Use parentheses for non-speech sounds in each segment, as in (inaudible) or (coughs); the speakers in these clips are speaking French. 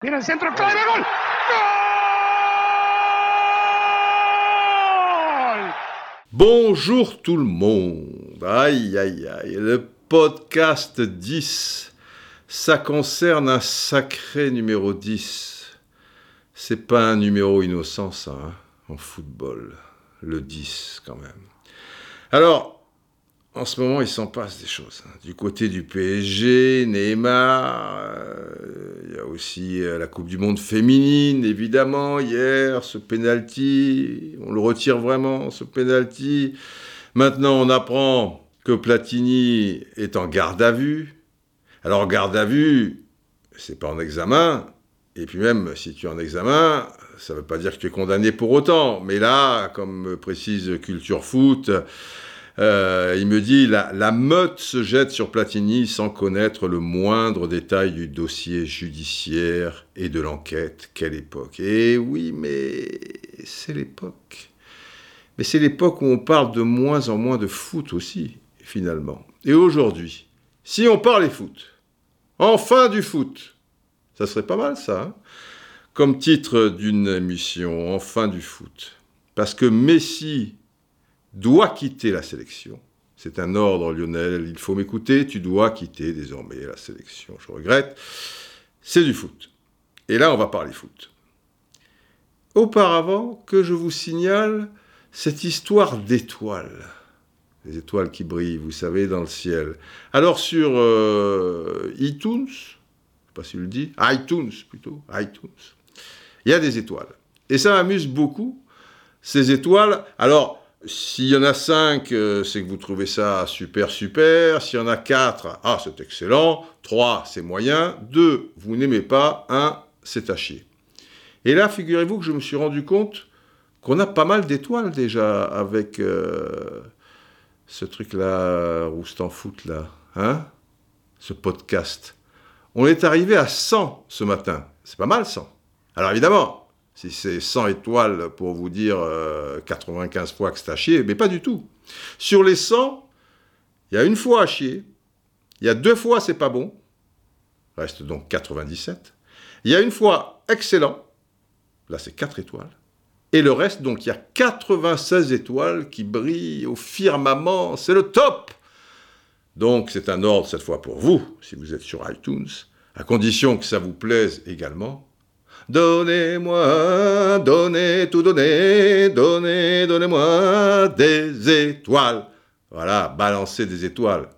¡Gol! Bonjour tout le monde. Aïe, aïe, aïe. Le podcast 10, ça concerne un sacré numéro 10. C'est pas un numéro innocent, ça, hein, en football. Le 10, quand même. Alors, en ce moment, il s'en passe des choses. hein. Du côté du PSG, Neymar, euh, il y a aussi euh, la Coupe du Monde féminine, évidemment, hier, ce penalty, on le retire vraiment, ce penalty. Maintenant, on apprend que Platini est en garde à vue. Alors, garde à vue, c'est pas en examen, et puis même si tu es en examen, ça ne veut pas dire que tu es condamné pour autant. Mais là, comme précise Culture Foot, euh, il me dit la, meute se jette sur Platini sans connaître le moindre détail du dossier judiciaire et de l'enquête. Quelle époque Et oui, mais c'est l'époque. Mais c'est l'époque où on parle de moins en moins de foot aussi, finalement. Et aujourd'hui, si on parlait foot, enfin du foot, ça serait pas mal ça, hein comme titre d'une émission, enfin du foot. Parce que Messi doit quitter la sélection. C'est un ordre, Lionel, il faut m'écouter, tu dois quitter désormais la sélection. Je regrette. C'est du foot. Et là, on va parler foot. Auparavant, que je vous signale cette histoire d'étoiles. Les étoiles qui brillent, vous savez, dans le ciel. Alors sur euh, iTunes, je sais pas si le dis, iTunes plutôt, iTunes, il y a des étoiles. Et ça m'amuse beaucoup, ces étoiles. Alors, s'il y en a cinq, euh, c'est que vous trouvez ça super, super. S'il y en a quatre, ah, c'est excellent. Trois, c'est moyen. Deux, vous n'aimez pas. Un, c'est à chier. Et là, figurez-vous que je me suis rendu compte qu'on a pas mal d'étoiles déjà avec euh, ce truc-là, Roustan Foot, là. Hein Ce podcast. On est arrivé à 100 ce matin. C'est pas mal, 100. Alors évidemment, si c'est 100 étoiles pour vous dire euh, 95 fois que c'est à chier, mais pas du tout. Sur les 100, il y a une fois à chier, il y a deux fois c'est pas bon, reste donc 97. Il y a une fois excellent, là c'est 4 étoiles. Et le reste, donc il y a 96 étoiles qui brillent au firmament, c'est le top Donc c'est un ordre cette fois pour vous, si vous êtes sur iTunes, à condition que ça vous plaise également. Donnez-moi, donnez, tout donnez, donnez, donnez-moi des étoiles. Voilà, balancer des étoiles.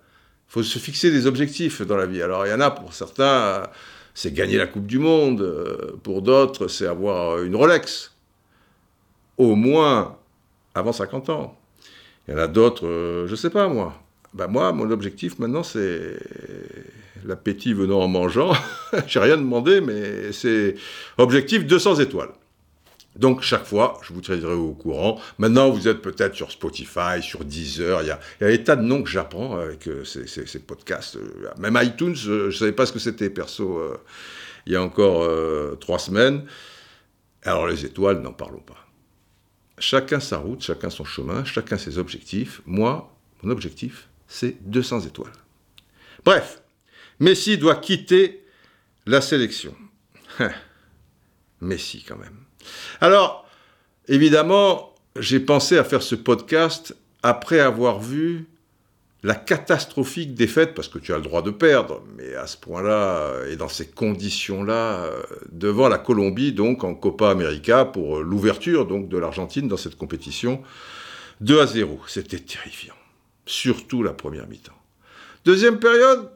Il faut se fixer des objectifs dans la vie. Alors il y en a pour certains, c'est gagner la Coupe du Monde. Pour d'autres, c'est avoir une Rolex. Au moins avant 50 ans. Il y en a d'autres, euh, je ne sais pas moi. Ben moi, mon objectif maintenant, c'est l'appétit venant en mangeant. (laughs) J'ai rien demandé, mais c'est objectif 200 étoiles. Donc chaque fois, je vous tiendrai au courant. Maintenant, vous êtes peut-être sur Spotify, sur Deezer. Il y a, il y a des tas de noms que j'apprends avec euh, ces, podcasts. Euh, Même iTunes, euh, je ne savais pas ce que c'était perso il y a encore trois semaines. Alors les étoiles, n'en parlons pas. Chacun sa route, chacun son chemin, chacun ses objectifs. Moi, mon objectif, c'est 200 étoiles. Bref, Messi doit quitter la sélection. Messi quand même. Alors, évidemment, j'ai pensé à faire ce podcast après avoir vu la catastrophique défaite, parce que tu as le droit de perdre, mais à ce point-là et dans ces conditions-là, euh, devant la Colombie, donc en Copa América, pour euh, l'ouverture donc de l'Argentine dans cette compétition, 2 à 0. C'était terrifiant, surtout la première mi-temps. Deuxième période,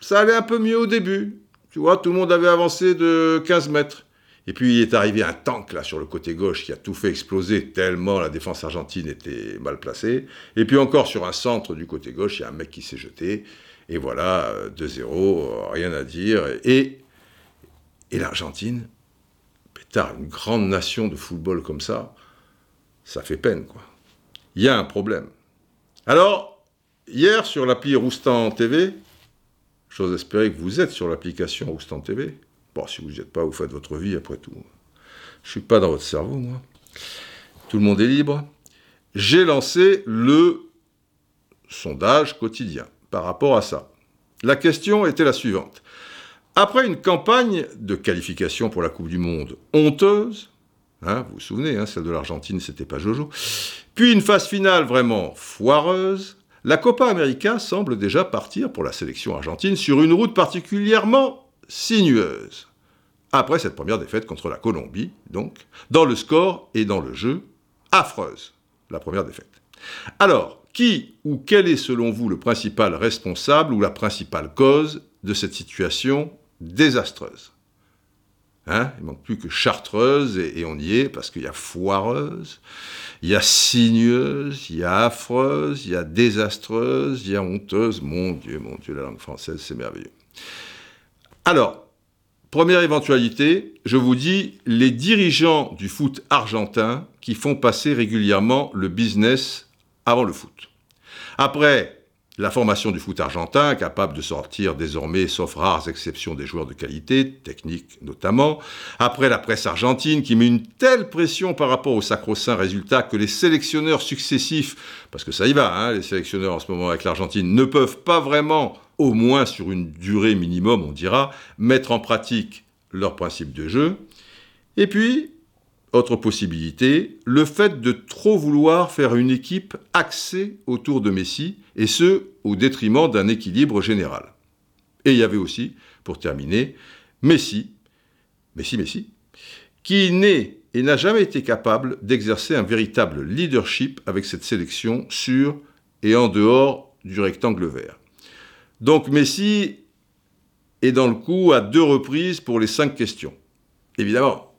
ça allait un peu mieux au début. Tu vois, tout le monde avait avancé de 15 mètres. Et puis il est arrivé un tank là sur le côté gauche qui a tout fait exploser tellement la défense argentine était mal placée. Et puis encore sur un centre du côté gauche, il y a un mec qui s'est jeté. Et voilà, euh, 2-0, euh, rien à dire. Et, et l'Argentine, pétard, une grande nation de football comme ça, ça fait peine quoi. Il y a un problème. Alors, hier sur l'appli Roustan TV, j'ose espérer que vous êtes sur l'application Roustan TV. Bon, si vous n'y êtes pas, vous faites votre vie après tout. Je suis pas dans votre cerveau, moi. Tout le monde est libre. J'ai lancé le sondage quotidien par rapport à ça. La question était la suivante. Après une campagne de qualification pour la Coupe du Monde honteuse, hein, vous vous souvenez, hein, celle de l'Argentine, c'était pas Jojo, puis une phase finale vraiment foireuse, la Copa América semble déjà partir pour la sélection argentine sur une route particulièrement sinueuse. Après cette première défaite contre la Colombie, donc, dans le score et dans le jeu, affreuse, la première défaite. Alors, qui ou quel est selon vous le principal responsable ou la principale cause de cette situation désastreuse? Hein Il manque plus que chartreuse, et, on y est, parce qu'il y a foireuse, il y a signeuse, il y a affreuse, il y a désastreuse, il y a honteuse. Mon Dieu, mon Dieu, la langue française, c'est merveilleux. Alors, première éventualité, je vous dis, les dirigeants du foot argentin qui font passer régulièrement le business avant le foot. Après, la formation du foot argentin, capable de sortir désormais, sauf rares exceptions, des joueurs de qualité, technique notamment. Après la presse argentine, qui met une telle pression par rapport aux sacro-saints résultats que les sélectionneurs successifs, parce que ça y va, hein, les sélectionneurs en ce moment avec l'Argentine, ne peuvent pas vraiment, au moins sur une durée minimum, on dira, mettre en pratique leur principe de jeu. Et puis, autre possibilité, le fait de trop vouloir faire une équipe axée autour de Messi, et ce, au détriment d'un équilibre général. Et il y avait aussi, pour terminer, Messi, Messi, Messi, qui n'est et n'a jamais été capable d'exercer un véritable leadership avec cette sélection sur et en dehors du rectangle vert. Donc Messi est dans le coup à deux reprises pour les cinq questions. Évidemment,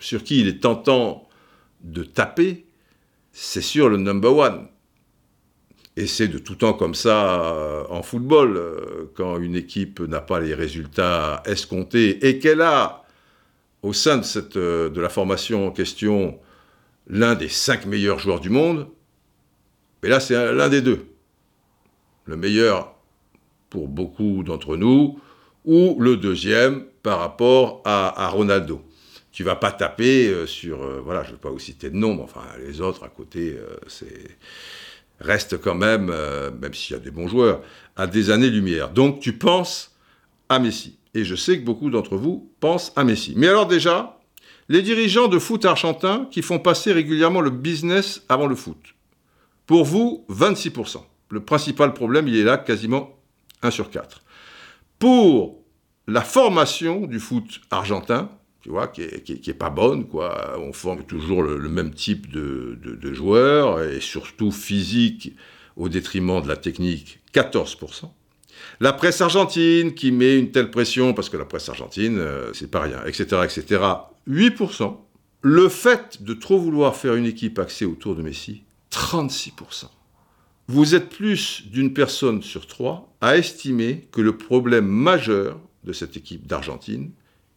sur qui il est tentant de taper, c'est sur le number one. Et c'est de tout temps comme ça euh, en football, euh, quand une équipe n'a pas les résultats escomptés et qu'elle a, au sein euh, de la formation en question, l'un des cinq meilleurs joueurs du monde, mais là c'est l'un des deux. Le meilleur pour beaucoup d'entre nous, ou le deuxième par rapport à Ronaldo tu vas pas taper euh, sur, euh, voilà, je ne vais pas vous citer de nom, mais enfin, les autres à côté, euh, c'est reste quand même, même s'il y a des bons joueurs, à des années-lumière. Donc tu penses à Messi. Et je sais que beaucoup d'entre vous pensent à Messi. Mais alors déjà, les dirigeants de foot argentin qui font passer régulièrement le business avant le foot. Pour vous, 26%. Le principal problème, il est là, quasiment 1 sur 4. Pour la formation du foot argentin, tu vois, qui est, pas bonne. On forme toujours le, même type de, joueurs, et surtout physique, au détriment de la technique, 14%. La presse argentine, qui met une telle pression, parce que la presse argentine, euh, c'est pas rien, etc., etc., 8%. Le fait de trop vouloir faire une équipe axée autour de Messi, 36%. Vous êtes plus d'une personne sur trois à estimer que le problème majeur de cette équipe d'Argentine,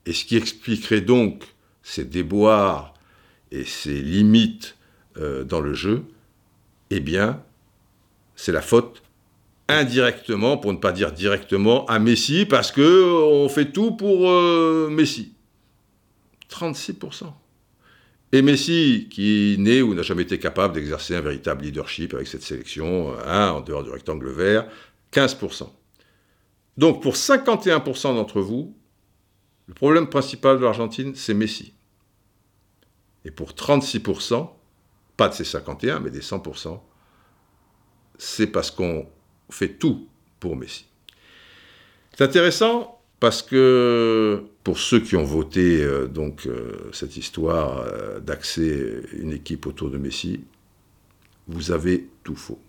et ce qui expliquerait donc ces déboires et ces limites euh, dans le jeu, eh bien, c'est la faute indirectement, pour ne pas dire directement, à Messi, parce que on fait tout pour euh, Messi. 36%. Et Messi, qui n'est ou n'a jamais été capable d'exercer un véritable leadership avec cette sélection, en dehors du rectangle vert, 15%. Donc pour 51% d'entre vous, le problème principal de l'Argentine, c'est Messi. Et pour 36%, pas de ces 51, mais des 100%, c'est parce qu'on fait tout pour Messi. C'est intéressant parce que pour ceux qui ont voté euh, donc euh, cette histoire euh, d'axer une équipe autour de Messi, vous avez tout faux.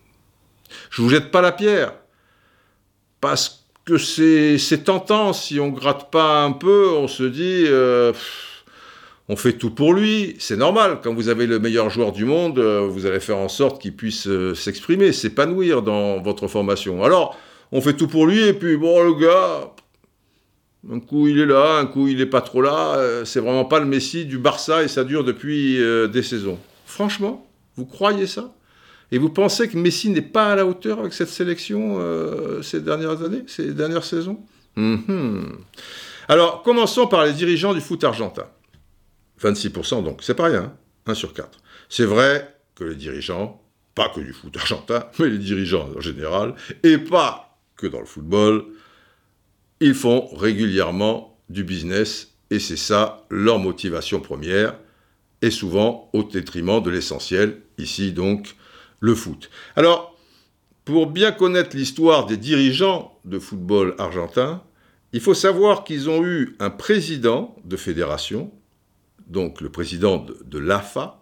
Je vous jette pas la pierre parce que c'est tentant, si on gratte pas un peu, on se dit, euh, on fait tout pour lui, c'est normal, quand vous avez le meilleur joueur du monde, euh, vous allez faire en sorte qu'il puisse euh, s'exprimer, s'épanouir dans votre formation. Alors, on fait tout pour lui, et puis bon, le gars, un coup il est là, un coup il n'est pas trop là, c'est vraiment pas le Messi du Barça, et ça dure depuis des saisons. Franchement, vous croyez ça? Et vous pensez que Messi n'est pas à la hauteur avec cette sélection euh, ces dernières années, ces dernières saisons? Mhm. Alors, commençons par les dirigeants du foot argentin. 26% donc, c'est pas rien, 1 hein, sur 4. C'est vrai que les dirigeants, pas que du foot argentin, (laughs) mais les dirigeants en général, et pas que dans le football, ils font régulièrement du business et c'est ça leur motivation première et souvent au détriment de l'essentiel, ici donc le foot. Alors, pour bien connaître l'histoire des dirigeants de football argentin, il faut savoir qu'ils ont eu un président de fédération, donc le président de, l'AFA,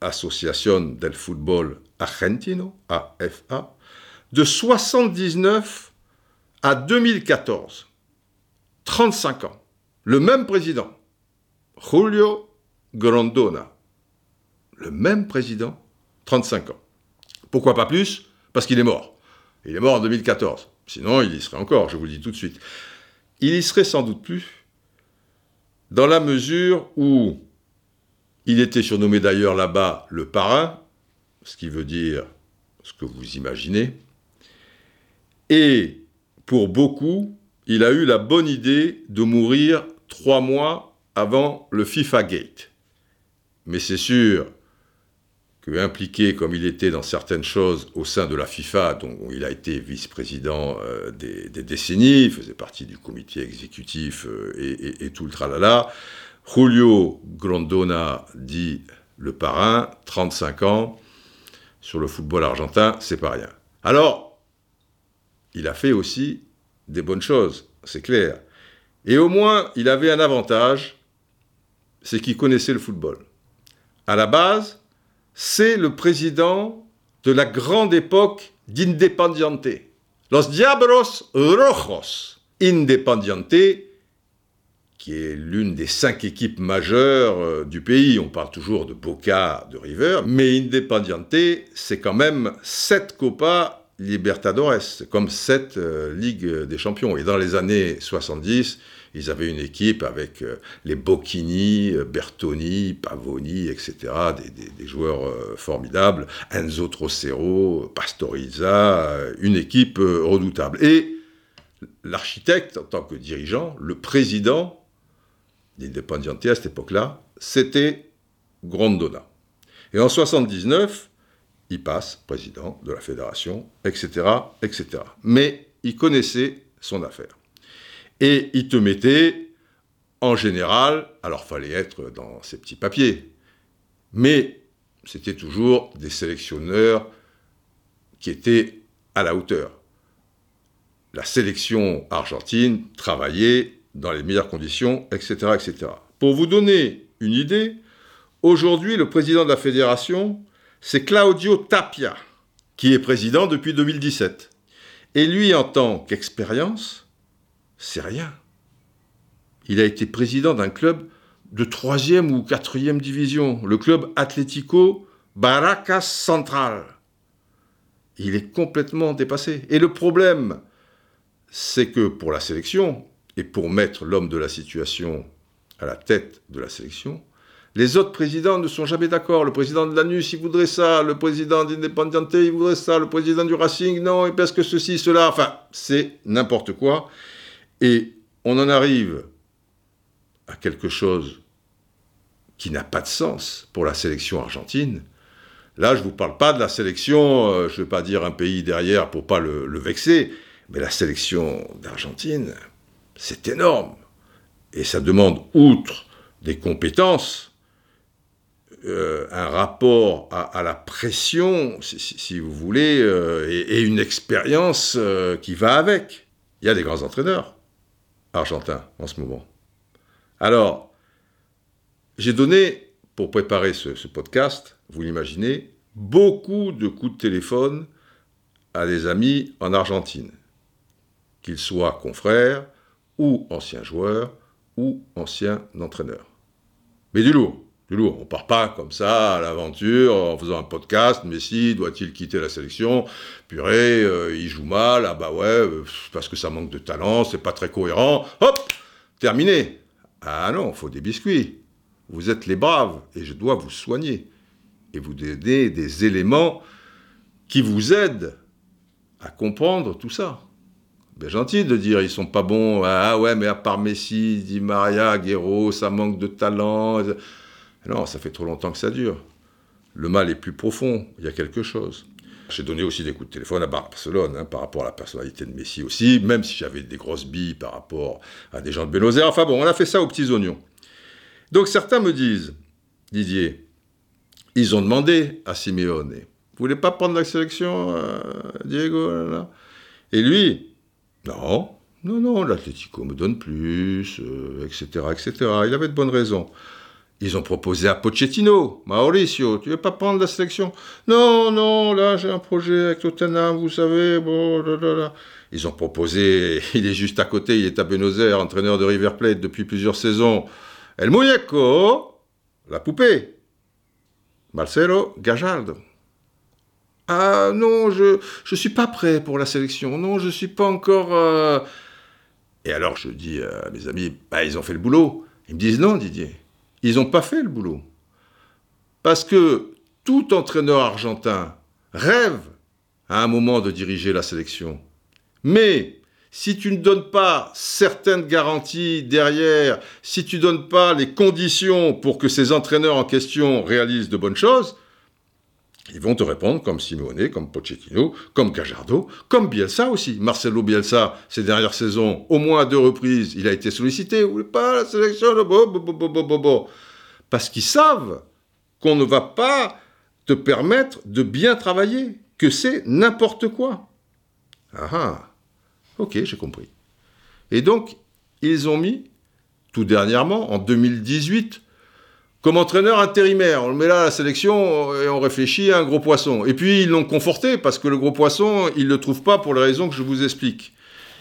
Association del Fútbol Argentino, AFA, de 79 à 2014. 35 ans. Le même président, Julio Grondona. Le même président, 35 ans. Pourquoi pas plus? Parce qu'il est mort. Il est mort en 2014. Sinon, il y serait encore, je vous le dis tout de suite. Il y serait sans doute plus, dans la mesure où il était surnommé d'ailleurs là-bas le parrain, ce qui veut dire ce que vous imaginez. Et pour beaucoup, il a eu la bonne idée de mourir trois mois avant le FIFA Gate. Mais c'est sûr impliqué comme il était dans certaines choses au sein de la FIFA, dont il a été vice-président euh, des, décennies, il faisait partie du comité exécutif euh, et, et, tout le tralala, Julio Grondona dit le parrain, 35 ans, sur le football argentin, c'est pas rien. Alors, il a fait aussi des bonnes choses, c'est clair. Et au moins, il avait un avantage, c'est qu'il connaissait le football. À la base, c'est le président de la grande époque d'Independiente. Los Diablos Rojos. Independiente, qui est l'une des cinq équipes majeures euh, du pays. On parle toujours de Boca, de River, mais Independiente, c'est quand même sept Copas Libertadores, comme sept euh, Ligues des Champions. Et dans les années 70, ils avaient une équipe avec euh, les Bocchini, euh, Bertoni, Pavoni, etc., des, joueurs formidables, Enzo Trocero, Pastoriza, une équipe redoutable. Et l'architecte, en tant que dirigeant, le président d'Independiente à cette époque-là, c'était Grondona. Et en 79, il passe président de la fédération, etc., etc. Mais il connaissait son affaire. Et il te mettait, en général, alors fallait être dans ses petits papiers, mais c'était toujours des sélectionneurs qui étaient à la hauteur. La sélection argentine travaillait dans les meilleures conditions, etc., etc. Pour vous donner une idée, aujourd'hui, le président de la fédération, c'est Claudio Tapia, qui est président depuis 2017. Et lui, en tant qu'expérience, c'est rien. Il a été président d'un club de troisième ou quatrième division, le club Atlético Baracas Central. Il est complètement dépassé. Et le problème, c'est que pour la sélection, et pour mettre l'homme de la situation à la tête de la sélection, les autres présidents ne sont jamais d'accord. Le président de l'ANUS, il voudrait ça. Le président d'Independiente, il voudrait ça. Le président du Racing, non, il parce que ceci, cela. Enfin, c'est n'importe quoi. Et on en arrive à quelque chose qui n'a pas de sens pour la sélection argentine. Là, je ne vous parle pas de la sélection, euh, je ne vais pas dire un pays derrière pour pas le, vexer, mais la sélection d'Argentine, c'est énorme. Et ça demande, outre des compétences, euh, un rapport à, la pression, si, vous voulez, euh, et, une expérience qui va avec. Il y a des grands entraîneurs argentins en ce moment. Alors, j'ai donné, pour préparer ce, ce podcast, vous l'imaginez, beaucoup de coups de téléphone à des amis en Argentine, qu'ils soient confrères, ou anciens joueurs, ou anciens entraîneurs. Mais du lourd. On On part pas comme ça à l'aventure en faisant un podcast. Messi doit-il quitter la sélection? Purée, euh, il joue mal. Ah bah ouais, euh, parce que ça manque de talent, c'est pas très cohérent. Hop, terminé. Ah non, faut des biscuits. Vous êtes les braves et je dois vous soigner et vous donner des éléments qui vous aident à comprendre tout ça. Bien gentil de dire ils sont pas bons. Ah ouais, mais à part Messi, Di Maria, Guerrero, ça manque de talent. Non, ça fait trop longtemps que ça dure. Le mal est plus profond, il y a quelque chose. J'ai donné aussi des coups de téléphone à Barcelone hein, par rapport à la personnalité de Messi aussi, même si j'avais des grosses billes par rapport à des gens de Buenos. Enfin bon, on a fait ça aux petits oignons. Donc certains me disent, Didier, ils ont demandé à Simeone, vous voulez pas prendre la sélection, euh, Diego Et lui, non, non, non, l'Atlético me donne plus, etc., euh, etc. Il avait de bonnes raisons. Ils ont proposé à Pochettino, Mauricio, tu veux pas prendre la sélection? Non, non, là j'ai un projet avec Tottenham, vous savez, bon, là, là, là. Ils ont proposé, (laughs) il est juste à côté, il est à Buenos Aires, entraîneur de River Plate depuis plusieurs saisons. El Muñeco, la poupée. Marcelo Gajardo. Ah non, je ne suis pas prêt pour la sélection. Non, je ne suis pas encore... Euh, Et alors je dis à mes amis, bah, ils ont fait le boulot. Ils me disent non, Didier. Ils n'ont pas fait le boulot. Parce que tout entraîneur argentin rêve à un moment de diriger la sélection. Mais si tu ne donnes pas certaines garanties derrière, si tu ne donnes pas les conditions pour que ces entraîneurs en question réalisent de bonnes choses, ils vont te répondre comme Simone, comme Pochettino, comme Gajardo, comme Bielsa aussi. Marcelo Bielsa, ces dernières saisons, au moins à deux reprises, il a été sollicité. Voulez pas la sélection? Parce qu'ils savent qu'on ne va pas te permettre de bien travailler, que c'est n'importe quoi. Ah ah, ok, j'ai compris. Et donc, ils ont mis, tout dernièrement, en 2018, comme entraîneur intérimaire. On le met là à la sélection et on réfléchit à un gros poisson. Et puis ils l'ont conforté parce que le gros poisson, ils ne le trouvent pas pour les raisons que je vous explique.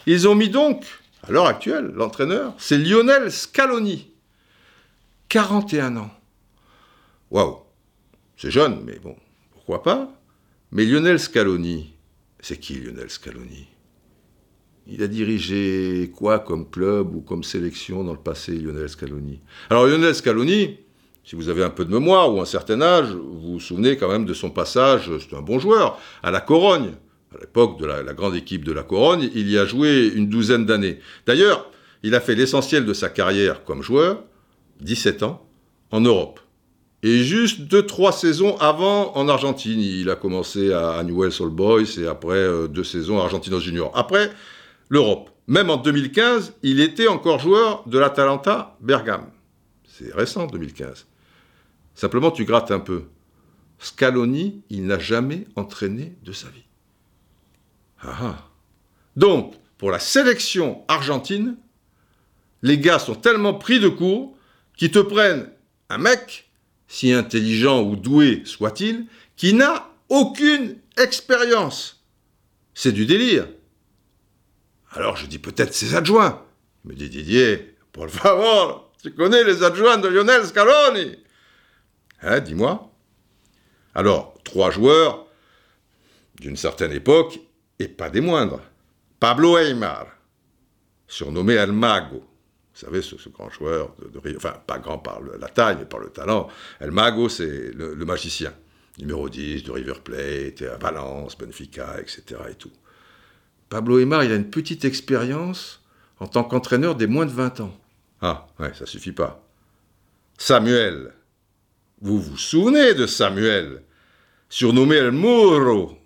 Ils ont mis donc, à l'heure actuelle, l'entraîneur, c'est Lionel Scaloni. 41 ans. Waouh C'est jeune, mais bon, pourquoi pas? Mais Lionel Scaloni, c'est qui Lionel Scaloni? Il a dirigé quoi comme club ou comme sélection dans le passé, Lionel Scaloni? Alors Lionel Scaloni, si vous avez un peu de mémoire ou un certain âge, vous vous souvenez quand même de son passage, c'est un bon joueur, à la Corogne. À l'époque de la, grande équipe de la Corogne, il y a joué une douzaine d'années. D'ailleurs, il a fait l'essentiel de sa carrière comme joueur, 17 ans, en Europe. Et juste deux, trois saisons avant en Argentine. Il a commencé à Newell's Old Boys et après euh, deux saisons à Argentinos Junior. Après, l'Europe. Même en 2015, il était encore joueur de l'Atalanta Bergame. C'est récent, 2015. Simplement, tu grattes un peu. Scaloni, il n'a jamais entraîné de sa vie. Ah, ah. Donc, pour la sélection argentine, les gars sont tellement pris de court qu'ils te prennent un mec, si intelligent ou doué soit-il, qui n'a aucune expérience. C'est du délire. Alors je dis peut-être ses adjoints. Il me dit Didier, pour le favor, tu connais les adjoints de Lionel Scaloni? Hein, dis-moi. Alors, trois joueurs d'une certaine époque, et pas des moindres. Pablo Aymar, surnommé El Mago. Vous savez, ce, grand joueur, de, enfin, pas grand par la taille, mais par le talent. El Mago, c'est le, magicien. Numéro 10 de River Plate, à Valence, Benfica, etc. Et tout. Pablo Aymar, il a une petite expérience en tant qu'entraîneur des moins de 20 ans. Ah, ouais, ça suffit pas. Samuel, vous vous souvenez de Samuel, surnommé El Muro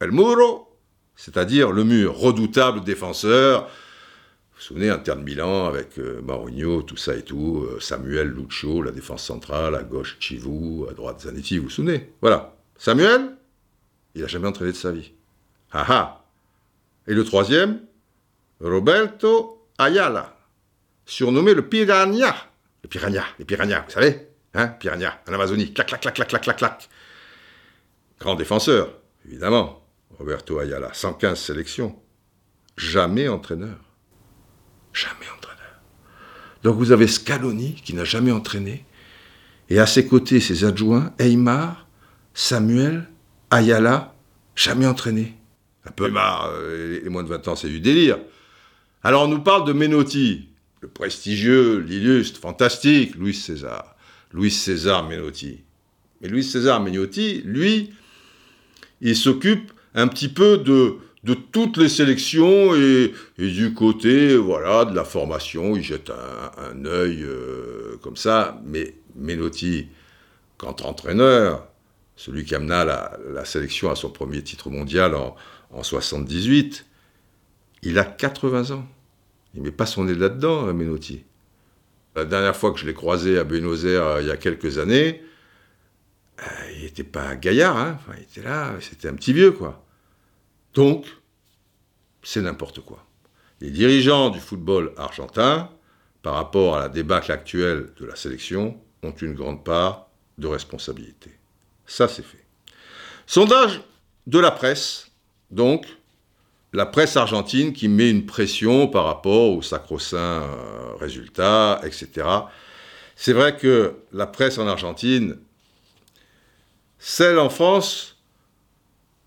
El Muro, c'est-à-dire le mur, redoutable défenseur. Vous vous souvenez, Inter de Milan avec euh, Marogno, tout ça et tout, euh, Samuel Lucio, la défense centrale, à gauche Chivou, à droite Zanetti, vous vous souvenez? Voilà. Samuel, il n'a jamais entraîné de sa vie. Ah ah Et le troisième, Roberto Ayala, surnommé le Piranha. Le Piranha, les Piranha, vous savez? Hein, en Amazonie. Clac, clac, clac, clac, clac, clac, clac. Grand défenseur, évidemment. Roberto Ayala, 115 sélections. Jamais entraîneur. Jamais entraîneur. Donc vous avez Scaloni, qui n'a jamais entraîné, et à ses côtés, ses adjoints, Aymar, Samuel, Ayala, jamais entraîné. Un peu Aymar, euh, et moins de 20 ans, c'est du délire. Alors on nous parle de Menotti, le prestigieux, l'illustre, fantastique, Louis César. Louis César Menotti. Mais Louis César Menotti, lui, il s'occupe un petit peu de, toutes les sélections et, du côté voilà de la formation, il jette un, œil euh, comme ça. Mais Menotti, quand entraîneur, celui qui amena la, sélection à son premier titre mondial en, en 78, il a 80 ans. Il ne met pas son nez là-dedans, Menotti. La dernière fois que je l'ai croisé à Buenos Aires euh, il y a quelques années, euh, il n'était pas gaillard, hein. il était là, c'était un petit vieux, quoi. Donc, c'est n'importe quoi. Les dirigeants du football argentin, par rapport à la débâcle actuelle de la sélection, ont une grande part de responsabilité. Ça, c'est fait. Sondage de la presse, donc, la presse argentine qui met une pression par rapport aux sacro-saints euh, résultats, etc. C'est vrai que la presse en Argentine, celle en France,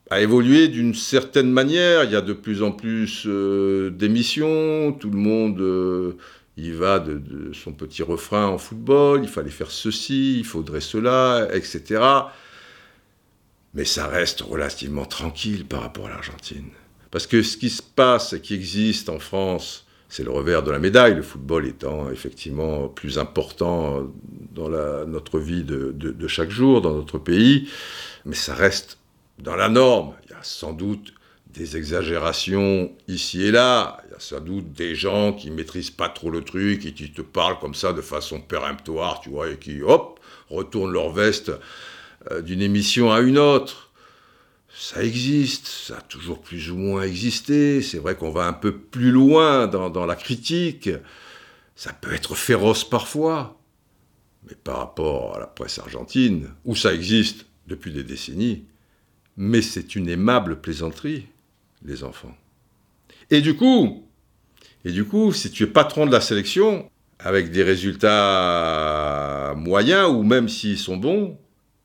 a évolué d'une certaine manière. Il y a de plus en plus euh, d'émissions, tout le monde euh, y va de, son petit refrain en football, il fallait faire ceci, il faudrait cela, etc. Mais ça reste relativement tranquille par rapport à l'Argentine. Parce que ce qui se passe et qui existe en France, c'est le revers de la médaille, le football étant effectivement plus important dans notre vie de, chaque jour, dans notre pays, mais ça reste dans la norme. Il y a sans doute des exagérations ici et là, il y a sans doute des gens qui maîtrisent pas trop le truc et qui te parlent comme ça de façon péremptoire, tu vois, et qui, hop, retournent leur veste euh, d'une émission à une autre ça existe, ça a toujours plus ou moins existé. C'est vrai qu'on va un peu plus loin dans, la critique. Ça peut être féroce parfois. Mais par rapport à la presse argentine, où ça existe depuis des décennies, mais c'est une aimable plaisanterie, les enfants. Et du coup, et du coup, si tu es patron de la sélection, avec des résultats moyens, ou même s'ils sont bons,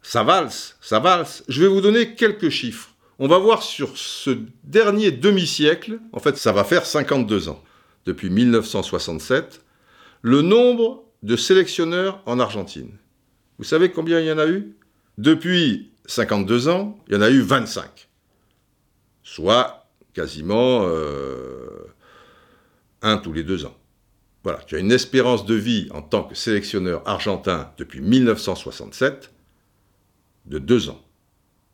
ça valse, ça valse. Je vais vous donner quelques chiffres. On va voir sur ce dernier demi-siècle, en fait ça va faire 52 ans, depuis 1967, le nombre de sélectionneurs en Argentine. Vous savez combien il y en a eu? Depuis 52 ans, il y en a eu 25. Soit quasiment euh, un tous les deux ans. Voilà, tu as une espérance de vie en tant que sélectionneur argentin depuis 1967 de deux ans.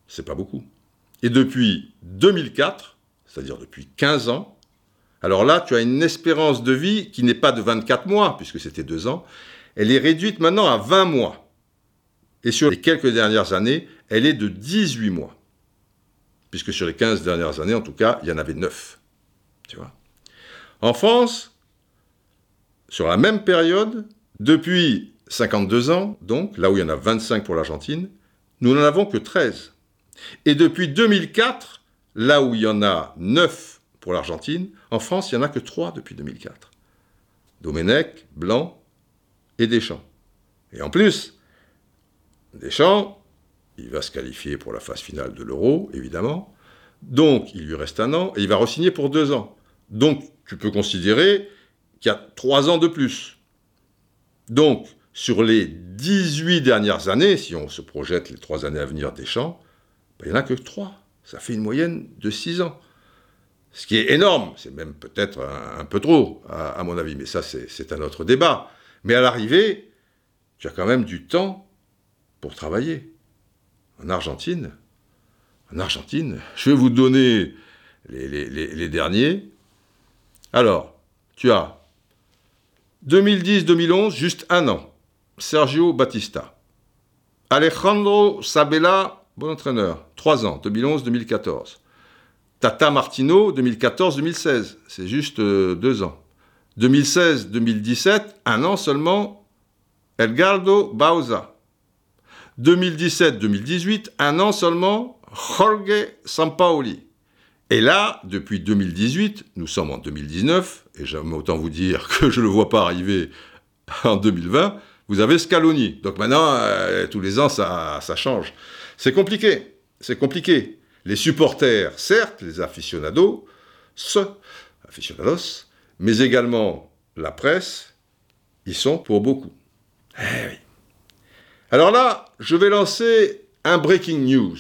C'est pas beaucoup. Et depuis 2004, c'est-à-dire depuis 15 ans, alors là, tu as une espérance de vie qui n'est pas de 24 mois, puisque c'était deux ans, elle est réduite maintenant à 20 mois. Et sur les quelques dernières années, elle est de 18 mois. Puisque sur les 15 dernières années, en tout cas, il y en avait 9. Tu vois? En France, sur la même période, depuis 52 ans, donc, là où il y en a 25 pour l'Argentine, nous n'en avons que 13. Et depuis 2004, là où il y en a 9 pour l'Argentine, en France, il n'y en a que 3 depuis 2004. Domenech, Blanc et Deschamps. Et en plus, Deschamps, il va se qualifier pour la phase finale de l'Euro, évidemment. Donc, il lui reste un an et il va re-signer pour deux ans. Donc, tu peux considérer qu'il y a trois ans de plus. Donc, sur les 18 dernières années, si on se projette les trois années à venir Deschamps, ben, il n'y en a que trois. Ça fait une moyenne de six ans. Ce qui est énorme, c'est même peut-être un, peu trop, à, mon avis, mais ça c'est un autre débat. Mais à l'arrivée, tu as quand même du temps pour travailler. En Argentine, en Argentine, je vais vous donner les, derniers. Alors, tu as 2010-2011, juste un an. Sergio Batista. Alejandro Sabella, Bon entraîneur. Trois ans, 2011-2014. Tata Martino, 2014-2016. C'est juste euh, deux ans. 2016-2017, un an seulement, Edgardo Bauza. 2017-2018, un an seulement, Jorge Sampaoli. Et là, depuis 2018, nous sommes en 2019, et j'aime autant vous dire que je ne le vois pas arriver en 2020, vous avez Scaloni. Donc maintenant, euh, tous les ans, ça, ça change. C'est compliqué, c'est compliqué. Les supporters, certes, les aficionados, aficionados, mais également la presse, ils sont pour beaucoup. Eh. Alors là, je vais lancer un breaking news.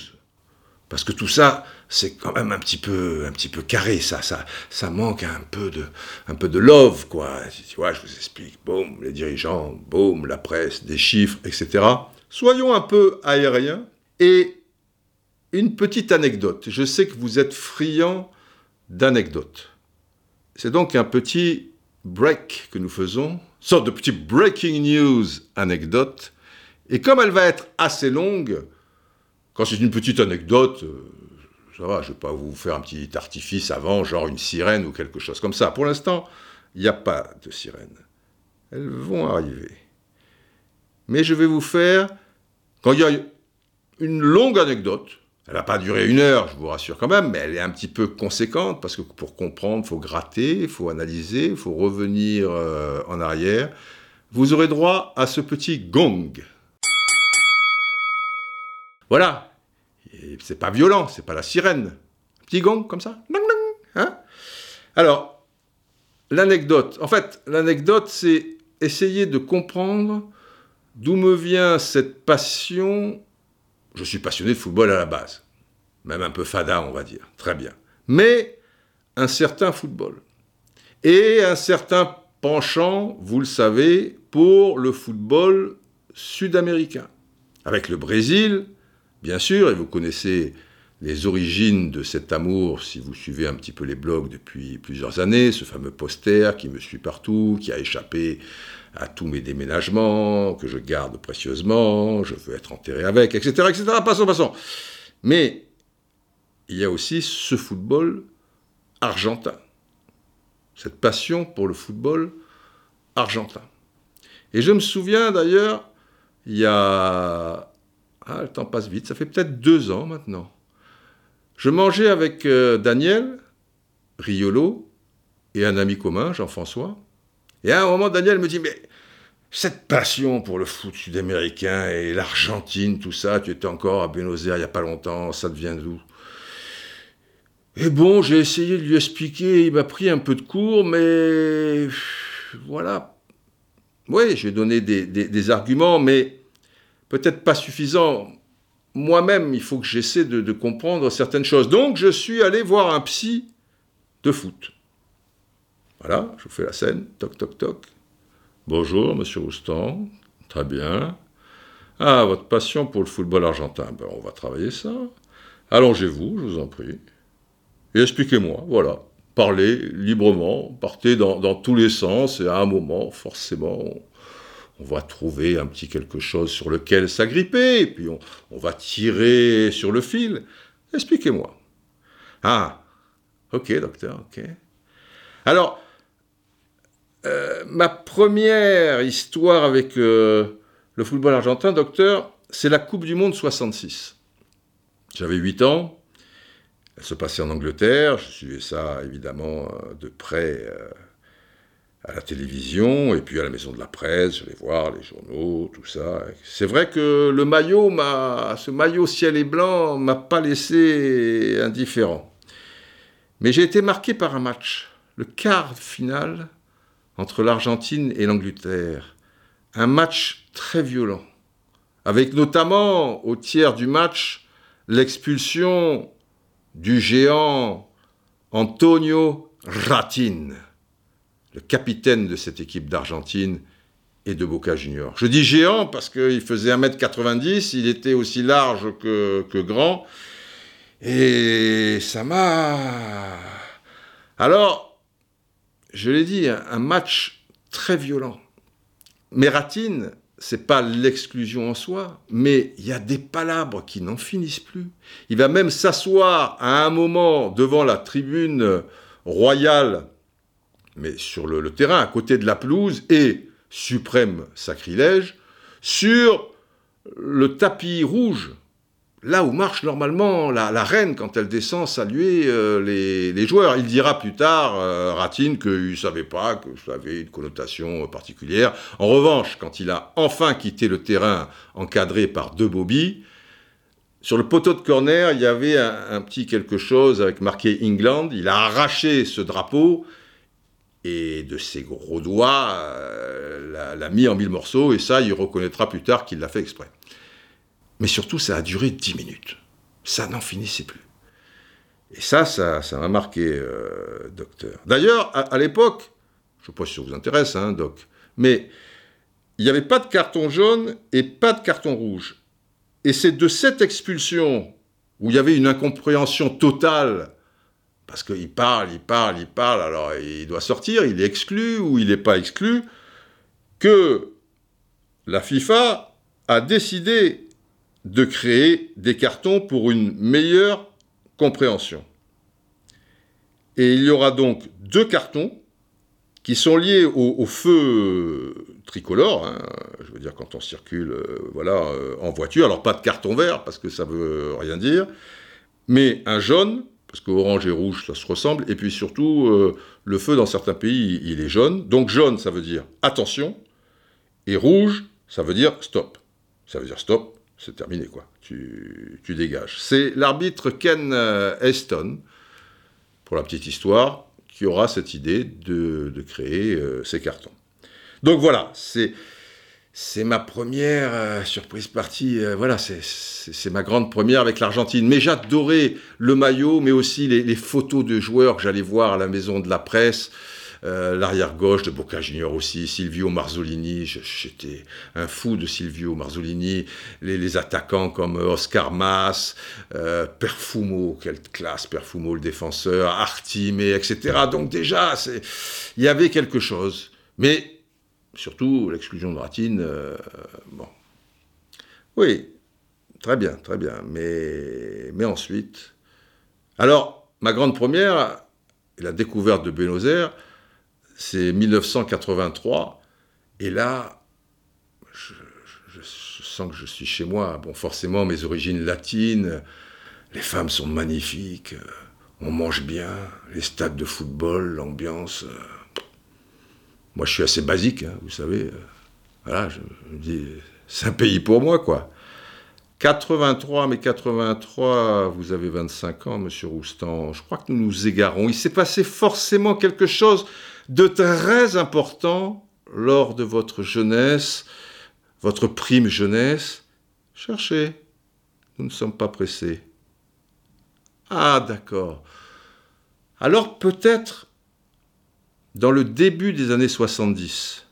Parce que tout ça, c'est quand même un petit peu, un petit peu carré, ça, ça, ça manque un peu de, un peu de love, quoi. Tu vois, je vous explique, boum, les dirigeants, boum, la presse, des chiffres, etc. Soyons un peu aériens et une petite anecdote. Je sais que vous êtes friand d'anecdotes. C'est donc un petit break que nous faisons, sorte de petit breaking news anecdote. Et comme elle va être assez longue, quand c'est une petite anecdote, euh, je ne vais pas vous faire un petit artifice avant, genre une sirène ou quelque chose comme ça. Pour l'instant, il n'y a pas de sirène. Elles vont arriver. Mais je vais vous faire, quand il y a une longue anecdote, elle va pas durer une heure, je vous rassure quand même, mais elle est un petit peu conséquente parce que pour comprendre, il faut gratter, il faut analyser, il faut revenir euh, en arrière. Vous aurez droit à ce petit gong. Voilà. C'est pas violent, c'est pas la sirène. Petit gong comme ça. Hein Alors, l'anecdote. En fait, l'anecdote, c'est essayer de comprendre d'où me vient cette passion je suis passionné de football à la base. Même un peu fada, on va dire. Très bien. Mais un certain football. Et un certain penchant, vous le savez, pour le football sud-américain. Avec le Brésil, bien sûr, et vous connaissez les origines de cet amour, si vous suivez un petit peu les blogs depuis plusieurs années, ce fameux poster qui me suit partout, qui a échappé à tous mes déménagements, que je garde précieusement, je veux être enterré avec, etc., etc. Passons, passons. Mais il y a aussi ce football argentin, cette passion pour le football argentin. Et je me souviens d'ailleurs, il y a... Ah, le temps passe vite, ça fait peut-être deux ans maintenant. Je mangeais avec euh, Daniel Riolo et un ami commun, Jean-François, et à un moment, Daniel me dit, mais cette passion pour le foot sud-américain et l'Argentine, tout ça, tu étais encore à Buenos Aires il n'y a pas longtemps, ça devient d'où? Et bon, j'ai essayé de lui expliquer, il m'a pris un peu de cours, mais voilà. Oui, j'ai donné des, arguments, mais peut-être pas suffisants. Moi-même, il faut que j'essaie de, comprendre certaines choses. Donc, je suis allé voir un psy de foot. Voilà, je vous fais la scène, toc, toc, toc. Bonjour, monsieur Roustan, très bien. Ah, votre passion pour le football argentin, ben, on va travailler ça. Allongez-vous, je vous en prie. Et expliquez-moi, voilà. Parlez librement, partez dans, tous les sens, et à un moment, forcément, va trouver un petit quelque chose sur lequel s'agripper, et puis on, on va tirer sur le fil. Expliquez-moi. Ah, ok, docteur, ok. Alors, euh, ma première histoire avec euh, le football argentin, docteur, c'est la Coupe du Monde 66. J'avais 8 ans, elle se passait en Angleterre, je suivais ça évidemment euh, de près à la télévision et puis à la maison de la presse, j'allais voir les journaux, tout ça. C'est vrai que le maillot, ce maillot ciel et blanc, m'a pas laissé indifférent. Mais j'ai été marqué par un match, le quart final entre l'Argentine et l'Angleterre. Un match très violent, avec notamment au tiers du match l'expulsion du géant Antonio Ratin, le capitaine de cette équipe d'Argentine et de Boca Junior. Je dis géant parce qu'il faisait 1m90, il était aussi large que, grand, et ça m'a... Alors, je l'ai dit, un match très violent. Mais Ratine, c'est pas l'exclusion en soi, mais il y a des palabres qui n'en finissent plus. Il va même s'asseoir à un moment devant la tribune royale, mais sur le, terrain, à côté de la pelouse, et, suprême sacrilège, sur le tapis rouge là où marche normalement la, reine quand elle descend saluer euh, les, joueurs. Il dira plus tard, euh, Ratine, qu'il ne savait pas que ça avait une connotation particulière. En revanche, quand il a enfin quitté le terrain encadré par deux bobbies, sur le poteau de corner, il y avait un, petit quelque chose avec marqué England. Il a arraché ce drapeau et de ses gros doigts euh, l'a mis en mille morceaux. Et ça, il reconnaîtra plus tard qu'il l'a fait exprès. Mais surtout, ça a duré dix minutes. Ça n'en finissait plus. Et ça, ça, m'a marqué, euh, docteur. D'ailleurs, à, l'époque, je ne sais pas si ça vous intéresse, hein, doc, mais il n'y avait pas de carton jaune et pas de carton rouge. Et c'est de cette expulsion où il y avait une incompréhension totale, parce qu'il parle, il parle, il parle, alors il doit sortir, il est exclu ou il n'est pas exclu, que la FIFA a décidé de créer des cartons pour une meilleure compréhension. Et il y aura donc deux cartons qui sont liés au, feu tricolore, hein, je veux dire quand on circule euh, voilà, euh, en voiture, alors pas de carton vert parce que ça veut rien dire, mais un jaune, parce que orange et rouge ça se ressemble, et puis surtout euh, le feu dans certains pays il est jaune, donc jaune ça veut dire attention, et rouge ça veut dire stop. Ça veut dire stop, c'est terminé quoi, tu, dégages. C'est l'arbitre Ken Eston, pour la petite histoire, qui aura cette idée de, créer euh, ces cartons. Donc voilà, c'est c'est ma première euh, surprise partie. Euh, voilà, c'est ma grande première avec l'Argentine. Mais j'adorais le maillot, mais aussi les, les, photos de joueurs que j'allais voir à la maison de la presse. Euh, l'arrière gauche de Boca Junior aussi, Silvio Marzolini, j'étais un fou de Silvio Marzolini, les, attaquants comme Oscar Mas, euh, Perfumo, quelle classe, Perfumo le défenseur, Artime, etc. Donc déjà, il y avait quelque chose. Mais surtout l'exclusion de Ratine, euh, bon. Oui, très bien, très bien. Mais, mais ensuite. Alors, ma grande première, la découverte de Buenos Aires, c'est 1983, et là, je, sens que je suis chez moi. Bon, forcément, mes origines latines, les femmes sont magnifiques, on mange bien, les stades de football, l'ambiance. Moi, je suis assez basique, hein, vous savez. Voilà, je me dis, c'est un pays pour moi, quoi. 83, mais 83, vous avez 25 ans, monsieur Roustan. Je crois que nous nous égarons. Il s'est passé forcément quelque chose de très important lors de votre jeunesse, votre prime jeunesse. Cherchez, nous ne sommes pas pressés. Ah d'accord. Alors peut-être dans le début des années 70,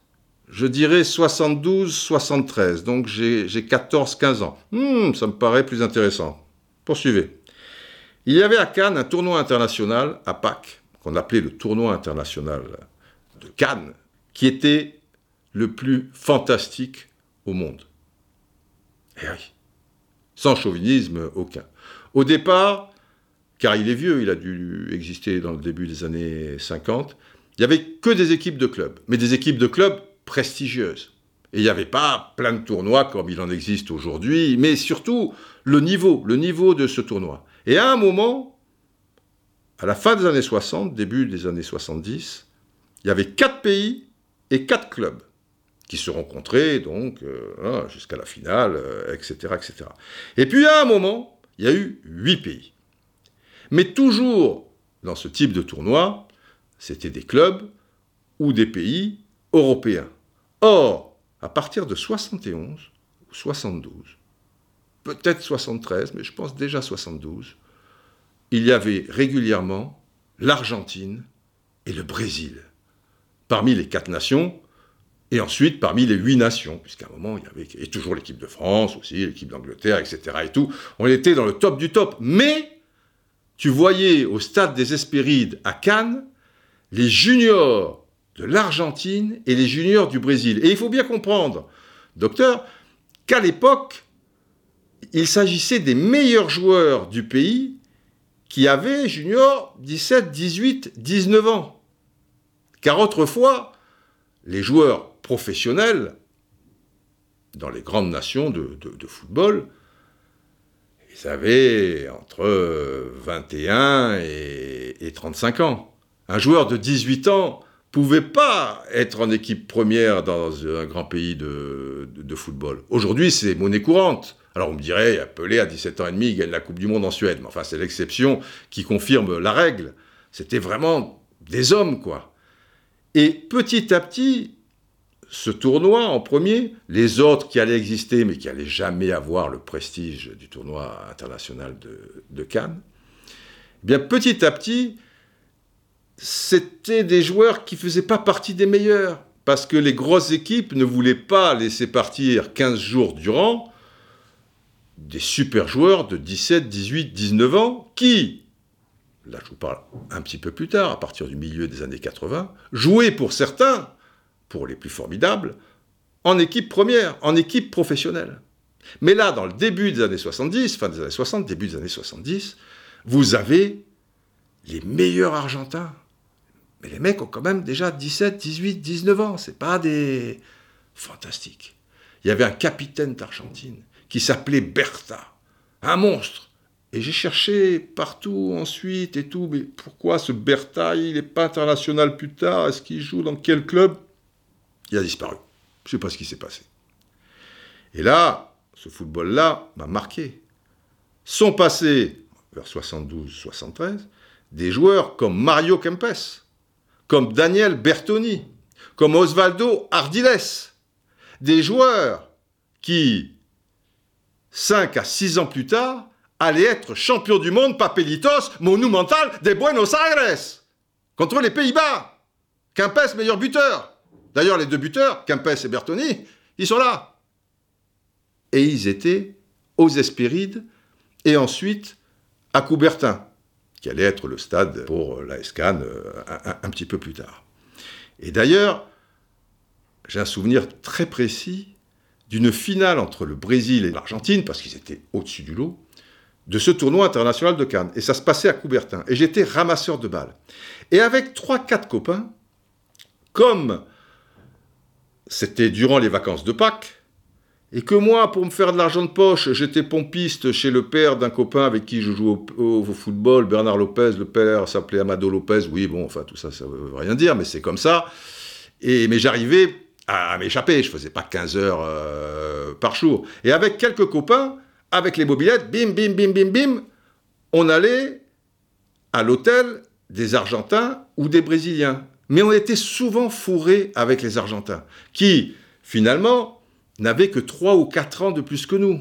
je dirais 72-73, donc j'ai 14-15 ans. Hmm, ça me paraît plus intéressant. Poursuivez. Il y avait à Cannes un tournoi international à Pâques qu'on appelait le tournoi international de Cannes, qui était le plus fantastique au monde. Eh oui, sans chauvinisme aucun. Au départ, car il est vieux, il a dû exister dans le début des années 50, il n'y avait que des équipes de clubs, mais des équipes de clubs prestigieuses. Et il n'y avait pas plein de tournois comme il en existe aujourd'hui, mais surtout le niveau, le niveau de ce tournoi. Et à un moment, à la fin des années 60, début des années 70, il y avait quatre pays et quatre clubs qui se rencontraient donc euh, hein, jusqu'à la finale, etc., euh, etc. Et puis à un moment, il y a eu huit pays. Mais toujours dans ce type de tournoi, c'était des clubs ou des pays européens. Or, à partir de 71 ou 72, peut-être 73, mais je pense déjà 72, il y avait régulièrement l'Argentine et le Brésil, parmi les quatre nations, et ensuite parmi les huit nations, puisqu'à un moment, il y avait toujours l'équipe de France aussi, l'équipe d'Angleterre, etc. On était dans le top du top. Mais tu voyais au stade des Hespérides à Cannes les juniors de l'Argentine et les juniors du Brésil. Et il faut bien comprendre, docteur, qu'à l'époque, il s'agissait des meilleurs joueurs du pays qui avait, junior, 17, 18, 19 ans. Car autrefois, les joueurs professionnels dans les grandes nations de, football, ils avaient entre 21 et, et 35 ans. Un joueur de 18 ans pouvait pas être en équipe première dans un grand pays de, football. Aujourd'hui, c'est monnaie courante. Alors on me dirait, Pelé à 17 ans et demi, il gagne la Coupe du Monde en Suède. Mais enfin, c'est l'exception qui confirme la règle. C'était vraiment des hommes, quoi. Et petit à petit, ce tournoi en premier, les autres qui allaient exister, mais qui allaient jamais avoir le prestige du tournoi international de, Cannes, eh bien petit à petit, c'était des joueurs qui faisaient pas partie des meilleurs, parce que les grosses équipes ne voulaient pas laisser partir 15 jours durant des super joueurs de 17, 18, 19 ans qui, là je vous parle un petit peu plus tard, à partir du milieu des années 80, jouaient pour certains, pour les plus formidables, en équipe première, en équipe professionnelle. Mais là, dans le début des années 70, fin des années 60, début des années 70, vous avez les meilleurs Argentins. Mais les mecs ont quand même déjà 17, 18, 19 ans. C'est pas des fantastiques. Il y avait un capitaine d'Argentine qui s'appelait Bertha, un monstre. Et j'ai cherché partout ensuite et tout, mais pourquoi ce Bertha, il n'est pas international plus tard? Est-ce qu'il joue dans quel club? Il a disparu. Je ne sais pas ce qui s'est passé. Et là, ce football-là m'a marqué. Sont passés, vers 72-73, des joueurs comme Mario Kempes, comme Daniel Bertoni, comme Osvaldo Ardiles, des joueurs qui, 5 à 6 ans plus tard, allaient être champions du monde papelitos monumental de Buenos Aires contre les Pays-Bas. Kempes, meilleur buteur. D'ailleurs, les deux buteurs, Kempes et Bertoni, ils sont là et ils étaient aux Hespérides et ensuite à Coubertin, qui allait être le stade pour la SCAN euh, un, petit peu plus tard. Et d'ailleurs, j'ai un souvenir très précis d'une finale entre le Brésil et l'Argentine, parce qu'ils étaient au-dessus du lot, de ce tournoi international de Cannes. Et ça se passait à Coubertin. Et j'étais ramasseur de balles. Et avec trois, quatre copains, comme c'était durant les vacances de Pâques, et que moi, pour me faire de l'argent de poche, j'étais pompiste chez le père d'un copain avec qui je joue au, football, Bernard Lopez, le père s'appelait Amado Lopez, oui, bon, enfin, tout ça, ça veut rien dire, mais c'est comme ça. Et, mais j'arrivais à, m'échapper, je faisais pas 15 heures euh, par jour. Et avec quelques copains, avec les mobilettes, bim, bim, bim, bim, bim, on allait à l'hôtel des Argentins ou des Brésiliens. Mais on était souvent fourrés avec les Argentins, qui, finalement, n'avaient que 3 ou 4 ans de plus que nous.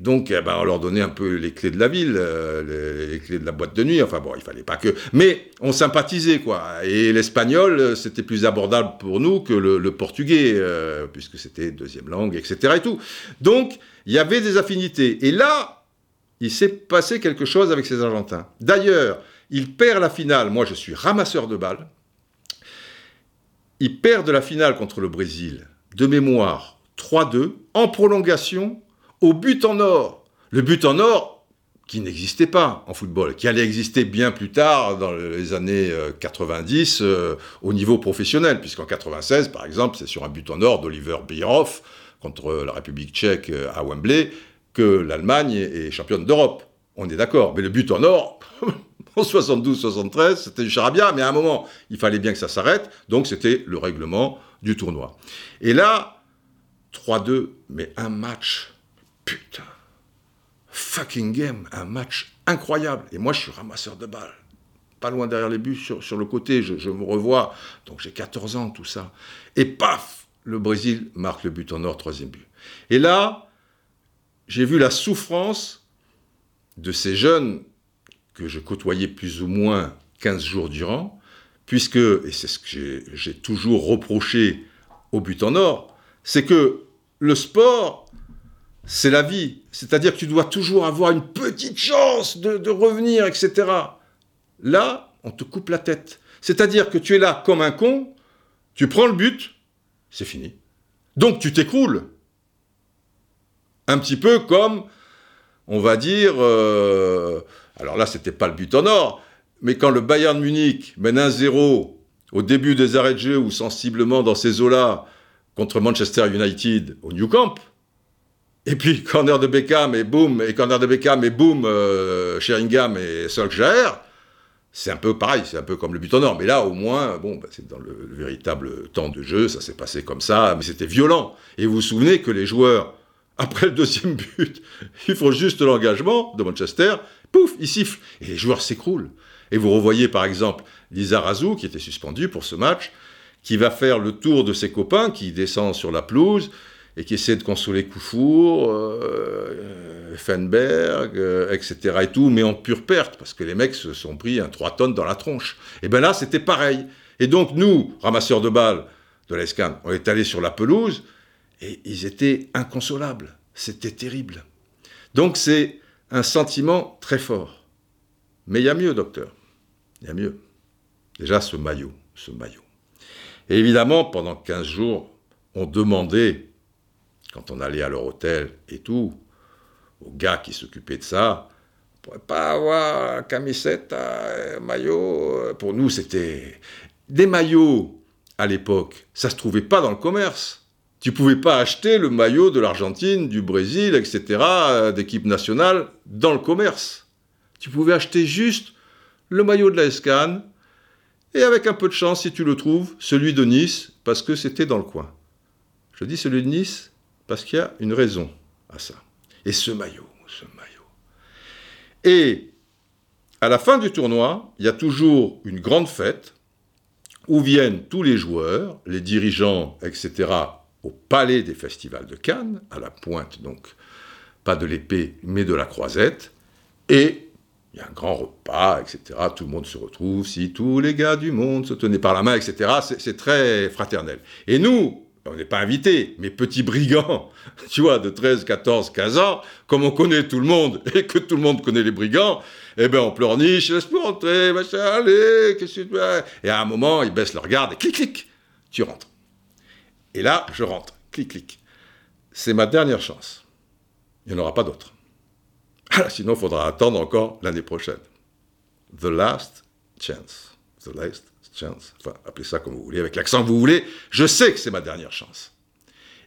Donc, eh ben, on leur donnait un peu les clés de la ville, euh, les, clés de la boîte de nuit. Enfin bon, il fallait pas que. Mais on sympathisait, quoi. Et l'espagnol, euh, c'était plus abordable pour nous que le, portugais, euh, puisque c'était deuxième langue, etc. Et tout. Donc, il y avait des affinités. Et là, il s'est passé quelque chose avec ces Argentins. D'ailleurs, il perd la finale. Moi, je suis ramasseur de balles. Il perd de la finale contre le Brésil de mémoire 3-2 en prolongation au but en or. Le but en or qui n'existait pas en football, qui allait exister bien plus tard dans les années 90 euh, euh, au niveau professionnel, puisqu'en 96 par exemple, c'est sur un but en or d'Oliver Bierhoff contre la République tchèque euh, à Wembley que l'Allemagne est championne d'Europe. On est d'accord, mais le but en or, (laughs) en 72-73, c'était du charabia, mais à un moment, il fallait bien que ça s'arrête, donc c'était le règlement du tournoi. Et là, 3-2, mais un match, putain, fucking game, un match incroyable. Et moi, je suis ramasseur de balles. Pas loin derrière les buts, sur, le côté, je, me revois. Donc j'ai 14 ans, tout ça. Et paf, le Brésil marque le but en or, troisième but. Et là, j'ai vu la souffrance de ces jeunes que je côtoyais plus ou moins 15 jours durant, puisque, et c'est ce que j'ai toujours reproché au but en or, c'est que le sport, c'est la vie. C'est-à-dire que tu dois toujours avoir une petite chance de, revenir, etc. Là, on te coupe la tête. C'est-à-dire que tu es là comme un con, tu prends le but, c'est fini. Donc tu t'écroules. Un petit peu comme, on va dire, euh, alors là, c'était pas le but en or, mais quand le Bayern Munich mène 1-0 au début des arrêts de jeu ou sensiblement dans ces eaux-là contre Manchester United au New Camp, et puis (laughs) corner de Beckham et boum, et corner de Beckham et boum, euh, Sheringham et Solskjaer, c'est un peu pareil, c'est un peu comme le but en or. Mais là, au moins, bon, bah, c'est dans le, véritable temps de jeu, ça s'est passé comme ça, mais c'était violent. Et vous vous souvenez que les joueurs, (laughs) après le deuxième but, (laughs) ils font juste l'engagement de Manchester, pouf, ils sifflent, et les joueurs s'écroulent. Et vous revoyez par exemple Lisa Razou, qui était suspendue pour ce match, qui va faire le tour de ses copains, qui descend sur la pelouse et qui essaie de consoler Koufour, euh, Fenberg, euh, etc. et tout, mais en pure perte, parce que les mecs se sont pris un 3 tonnes dans la tronche. Et bien là, c'était pareil. Et donc nous, ramasseurs de balles de l'ESCAN, on est allés sur la pelouse, et ils étaient inconsolables. C'était terrible. Donc c'est un sentiment très fort. Mais il y a mieux, docteur. Il y a mieux. Déjà ce maillot, ce maillot. Et évidemment, pendant 15 jours, on demandait, quand on allait à leur hôtel et tout, aux gars qui s'occupaient de ça, on pourrait pas avoir camisette, maillot. Pour nous, c'était des maillots à l'époque. Ça se trouvait pas dans le commerce. Tu pouvais pas acheter le maillot de l'Argentine, du Brésil, etc., euh, d'équipe nationale dans le commerce. Tu pouvais acheter juste le maillot de la Escan, et avec un peu de chance, si tu le trouves, celui de Nice, parce que c'était dans le coin. Je dis celui de Nice parce qu'il y a une raison à ça. Et ce maillot, ce maillot. Et à la fin du tournoi, il y a toujours une grande fête où viennent tous les joueurs, les dirigeants, etc., au palais des festivals de Cannes, à la pointe donc, pas de l'épée, mais de la croisette, et y a un grand repas, etc. Tout le monde se retrouve, si tous les gars du monde se tenaient par la main, etc. C'est très fraternel. Et nous, on n'est pas invités, mais petits brigands, (laughs) tu vois, de 13, 14, 15 ans, comme on connaît tout le monde (laughs) et que tout le monde connaît les brigands, eh bien on pleurniche, laisse-moi rentrer, machin, allez, qu'est-ce que tu fais Et à un moment, ils baissent le regard et clic, clic, tu rentres. Et là, je rentre, clic, clic. C'est ma dernière chance. Il n'y en aura pas d'autre. Ah, sinon, il faudra attendre encore l'année prochaine. The last chance. The last chance. Enfin, appelez ça comme vous voulez, avec l'accent que vous voulez. Je sais que c'est ma dernière chance.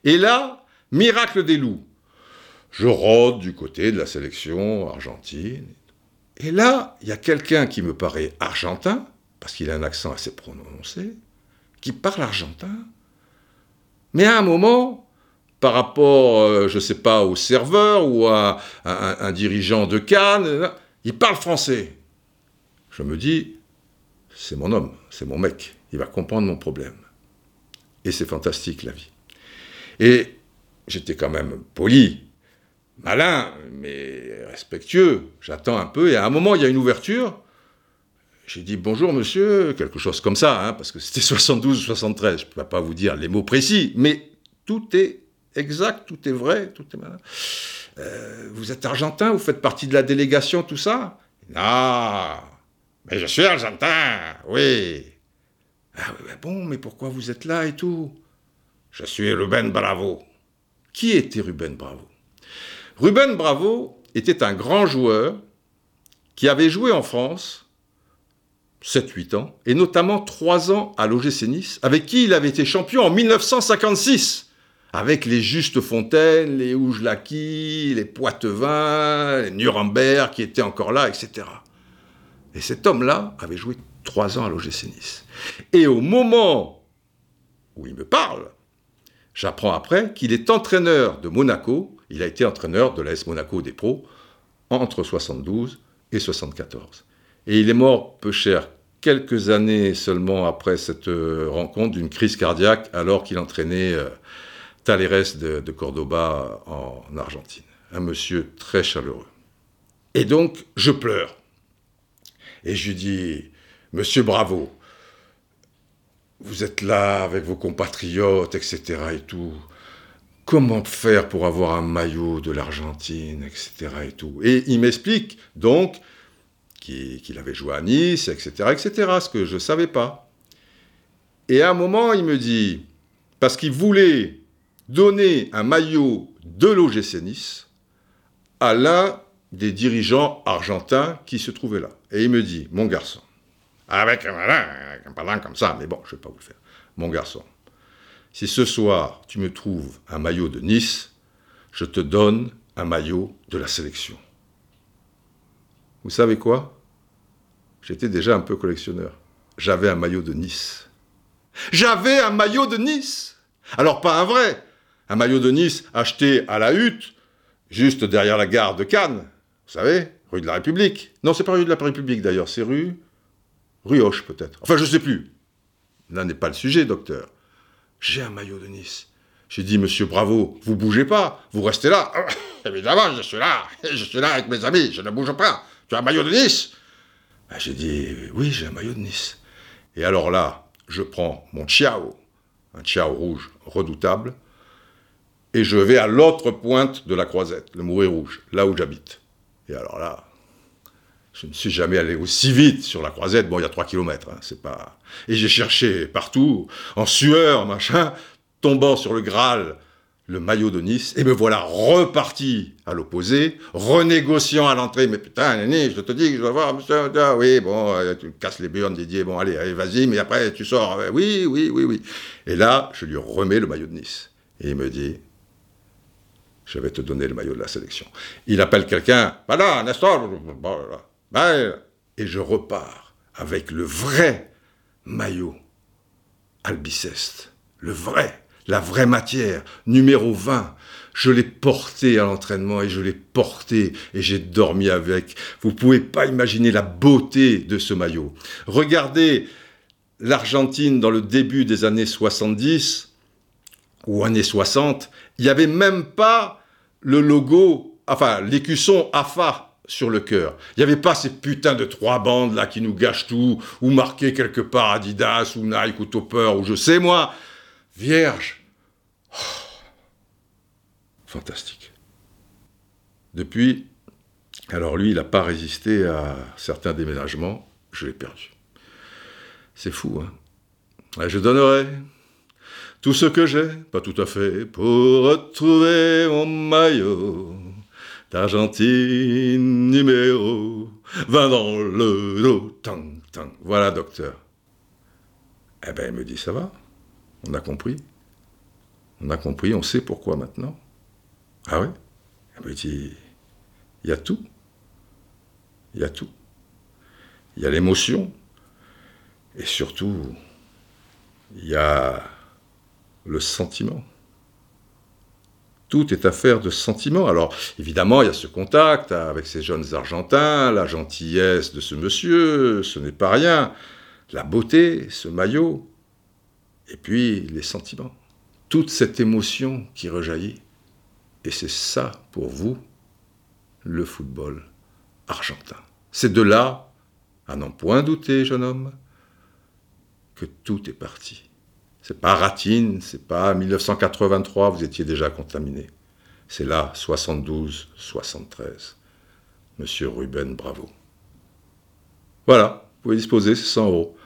Et là, miracle des loups. Je rôde du côté de la sélection argentine. Et là, il y a quelqu'un qui me paraît argentin, parce qu'il a un accent assez prononcé, qui parle argentin. Mais à un moment, par rapport, euh, je ne sais pas, au serveur ou à, un, dirigeant de Cannes, il parle français. Je me dis, c'est mon homme, c'est mon mec, il va comprendre mon problème. Et c'est fantastique la vie. Et j'étais quand même poli, malin, mais respectueux. J'attends un peu, et à un moment, il y a une ouverture. J'ai dit bonjour monsieur, quelque chose comme ça, hein, parce que c'était (laughs) 72 ou 73, je ne peux pas vous dire les mots précis, mais tout est exact, tout est vrai, tout est malin. Euh, vous êtes argentin, vous faites partie de la délégation, tout ça? Non, mais je suis argentin, oui. Ah bon, mais pourquoi vous êtes là et tout? Je suis Ruben Bravo. Qui était Ruben Bravo? Ruben Bravo était un grand joueur qui avait joué en France 7-8 ans, et notamment 3 ans à l'OGC Nice, avec qui il avait été champion en 1956 avec les Justes Fontaines, les Oujlaki, les Poitevin, les Nuremberg qui étaient encore là, etc. Et cet homme-là avait joué trois ans à l'OGC Nice. Et au moment où il me parle, j'apprends après qu'il est entraîneur de Monaco, il a été entraîneur de l'AS Monaco des pros entre 72 et 74. Et il est mort peu cher, quelques années seulement après cette euh, rencontre, d'une crise cardiaque, alors qu'il entraînait euh, Taleres de, de Cordoba en Argentine. Un monsieur très chaleureux. Et donc, je pleure. Et je lui dis, Monsieur Bravo, vous êtes là avec vos compatriotes, etc. et tout. Comment faire pour avoir un maillot de l'Argentine, etc. et tout? Et il m'explique donc qu'il avait joué à Nice, etc., etc., ce que je ne savais pas. Et à un moment, il me dit, parce qu'il voulait donner un maillot de l'OGC Nice à l'un des dirigeants argentins qui se trouvait là. Et il me dit, mon garçon, avec un parlant comme ça, mais bon, je ne vais pas vous le faire, mon garçon, si ce soir tu me trouves un maillot de Nice, je te donne un maillot de la sélection. Vous savez quoi? J'étais déjà un peu collectionneur. J'avais un maillot de Nice. J'avais un maillot de Nice Alors pas un vrai, un maillot de Nice acheté à la hutte, juste derrière la gare de Cannes, vous savez, rue de la République. Non, c'est pas rue de la République d'ailleurs, c'est rue. rue Hoche peut-être. Enfin, je sais plus. Là n'est pas le sujet, docteur. J'ai un maillot de Nice. J'ai dit, monsieur Bravo, vous bougez pas, vous restez là. (coughs) évidemment, je suis là, (coughs) je suis là avec mes amis, je ne bouge pas. Tu as un maillot de Nice? Ben, J'ai dit, oui, j'ai un maillot de Nice. Et alors là, je prends mon Chiao, un Chiao rouge redoutable, et je vais à l'autre pointe de la croisette, le Mouret Rouge, là où j'habite. Et alors là, je ne suis jamais allé aussi vite sur la croisette. Bon, il y a 3 km, hein, c'est pas. Et j'ai cherché partout, en sueur, machin, tombant sur le Graal, le maillot de Nice, et me voilà reparti à l'opposé, renégociant à l'entrée. Mais putain, Néné, je te dis que je dois voir, monsieur, oui, bon, euh, tu casses les burnes, Didier, bon, allez, allez, vas-y, mais après, tu sors. Euh, oui, oui, oui, oui. Et là, je lui remets le maillot de Nice. Et il me dit, je vais te donner le maillot de la sélection. Il appelle quelqu'un, voilà, Nestor, et je repars avec le vrai maillot Albiceste, le vrai, la vraie matière, numéro 20. Je l'ai porté à l'entraînement et je l'ai porté et j'ai dormi avec. Vous pouvez pas imaginer la beauté de ce maillot. Regardez l'Argentine dans le début des années 70 ou années 60, il n'y avait même pas le logo, enfin l'écusson AFA sur le cœur. Il n'y avait pas ces putains de trois bandes là qui nous gâchent tout, ou marqué quelque part Adidas, ou Nike, ou Topper, ou je sais moi. Vierge. Oh. Fantastique. Depuis, alors lui, il n'a pas résisté à certains déménagements, je l'ai perdu. C'est fou, hein. Je donnerai tout ce que j'ai, pas tout à fait, pour retrouver mon maillot d'Argentine numéro 20 dans le dos. Tang, tang. Voilà, docteur. Eh ben, il me dit, ça va, on a compris. On a compris, on sait pourquoi maintenant. Ah oui Il me dit, il y a tout. Il y a tout. Il y a l'émotion. Et surtout, il y a le sentiment. Tout est affaire de sentiment. Alors, évidemment, il y a ce contact avec ces jeunes Argentins, la gentillesse de ce monsieur, ce n'est pas rien. La beauté, ce maillot, et puis les sentiments. Toute cette émotion qui rejaillit. Et c'est ça, pour vous, le football argentin. C'est de là, à n'en point douter, jeune homme, que tout est parti. C'est pas Ratine, c'est pas 1983, vous étiez déjà contaminé. C'est là, 72, 73. Monsieur Ruben, bravo. Voilà, vous pouvez disposer, c'est 100 euros.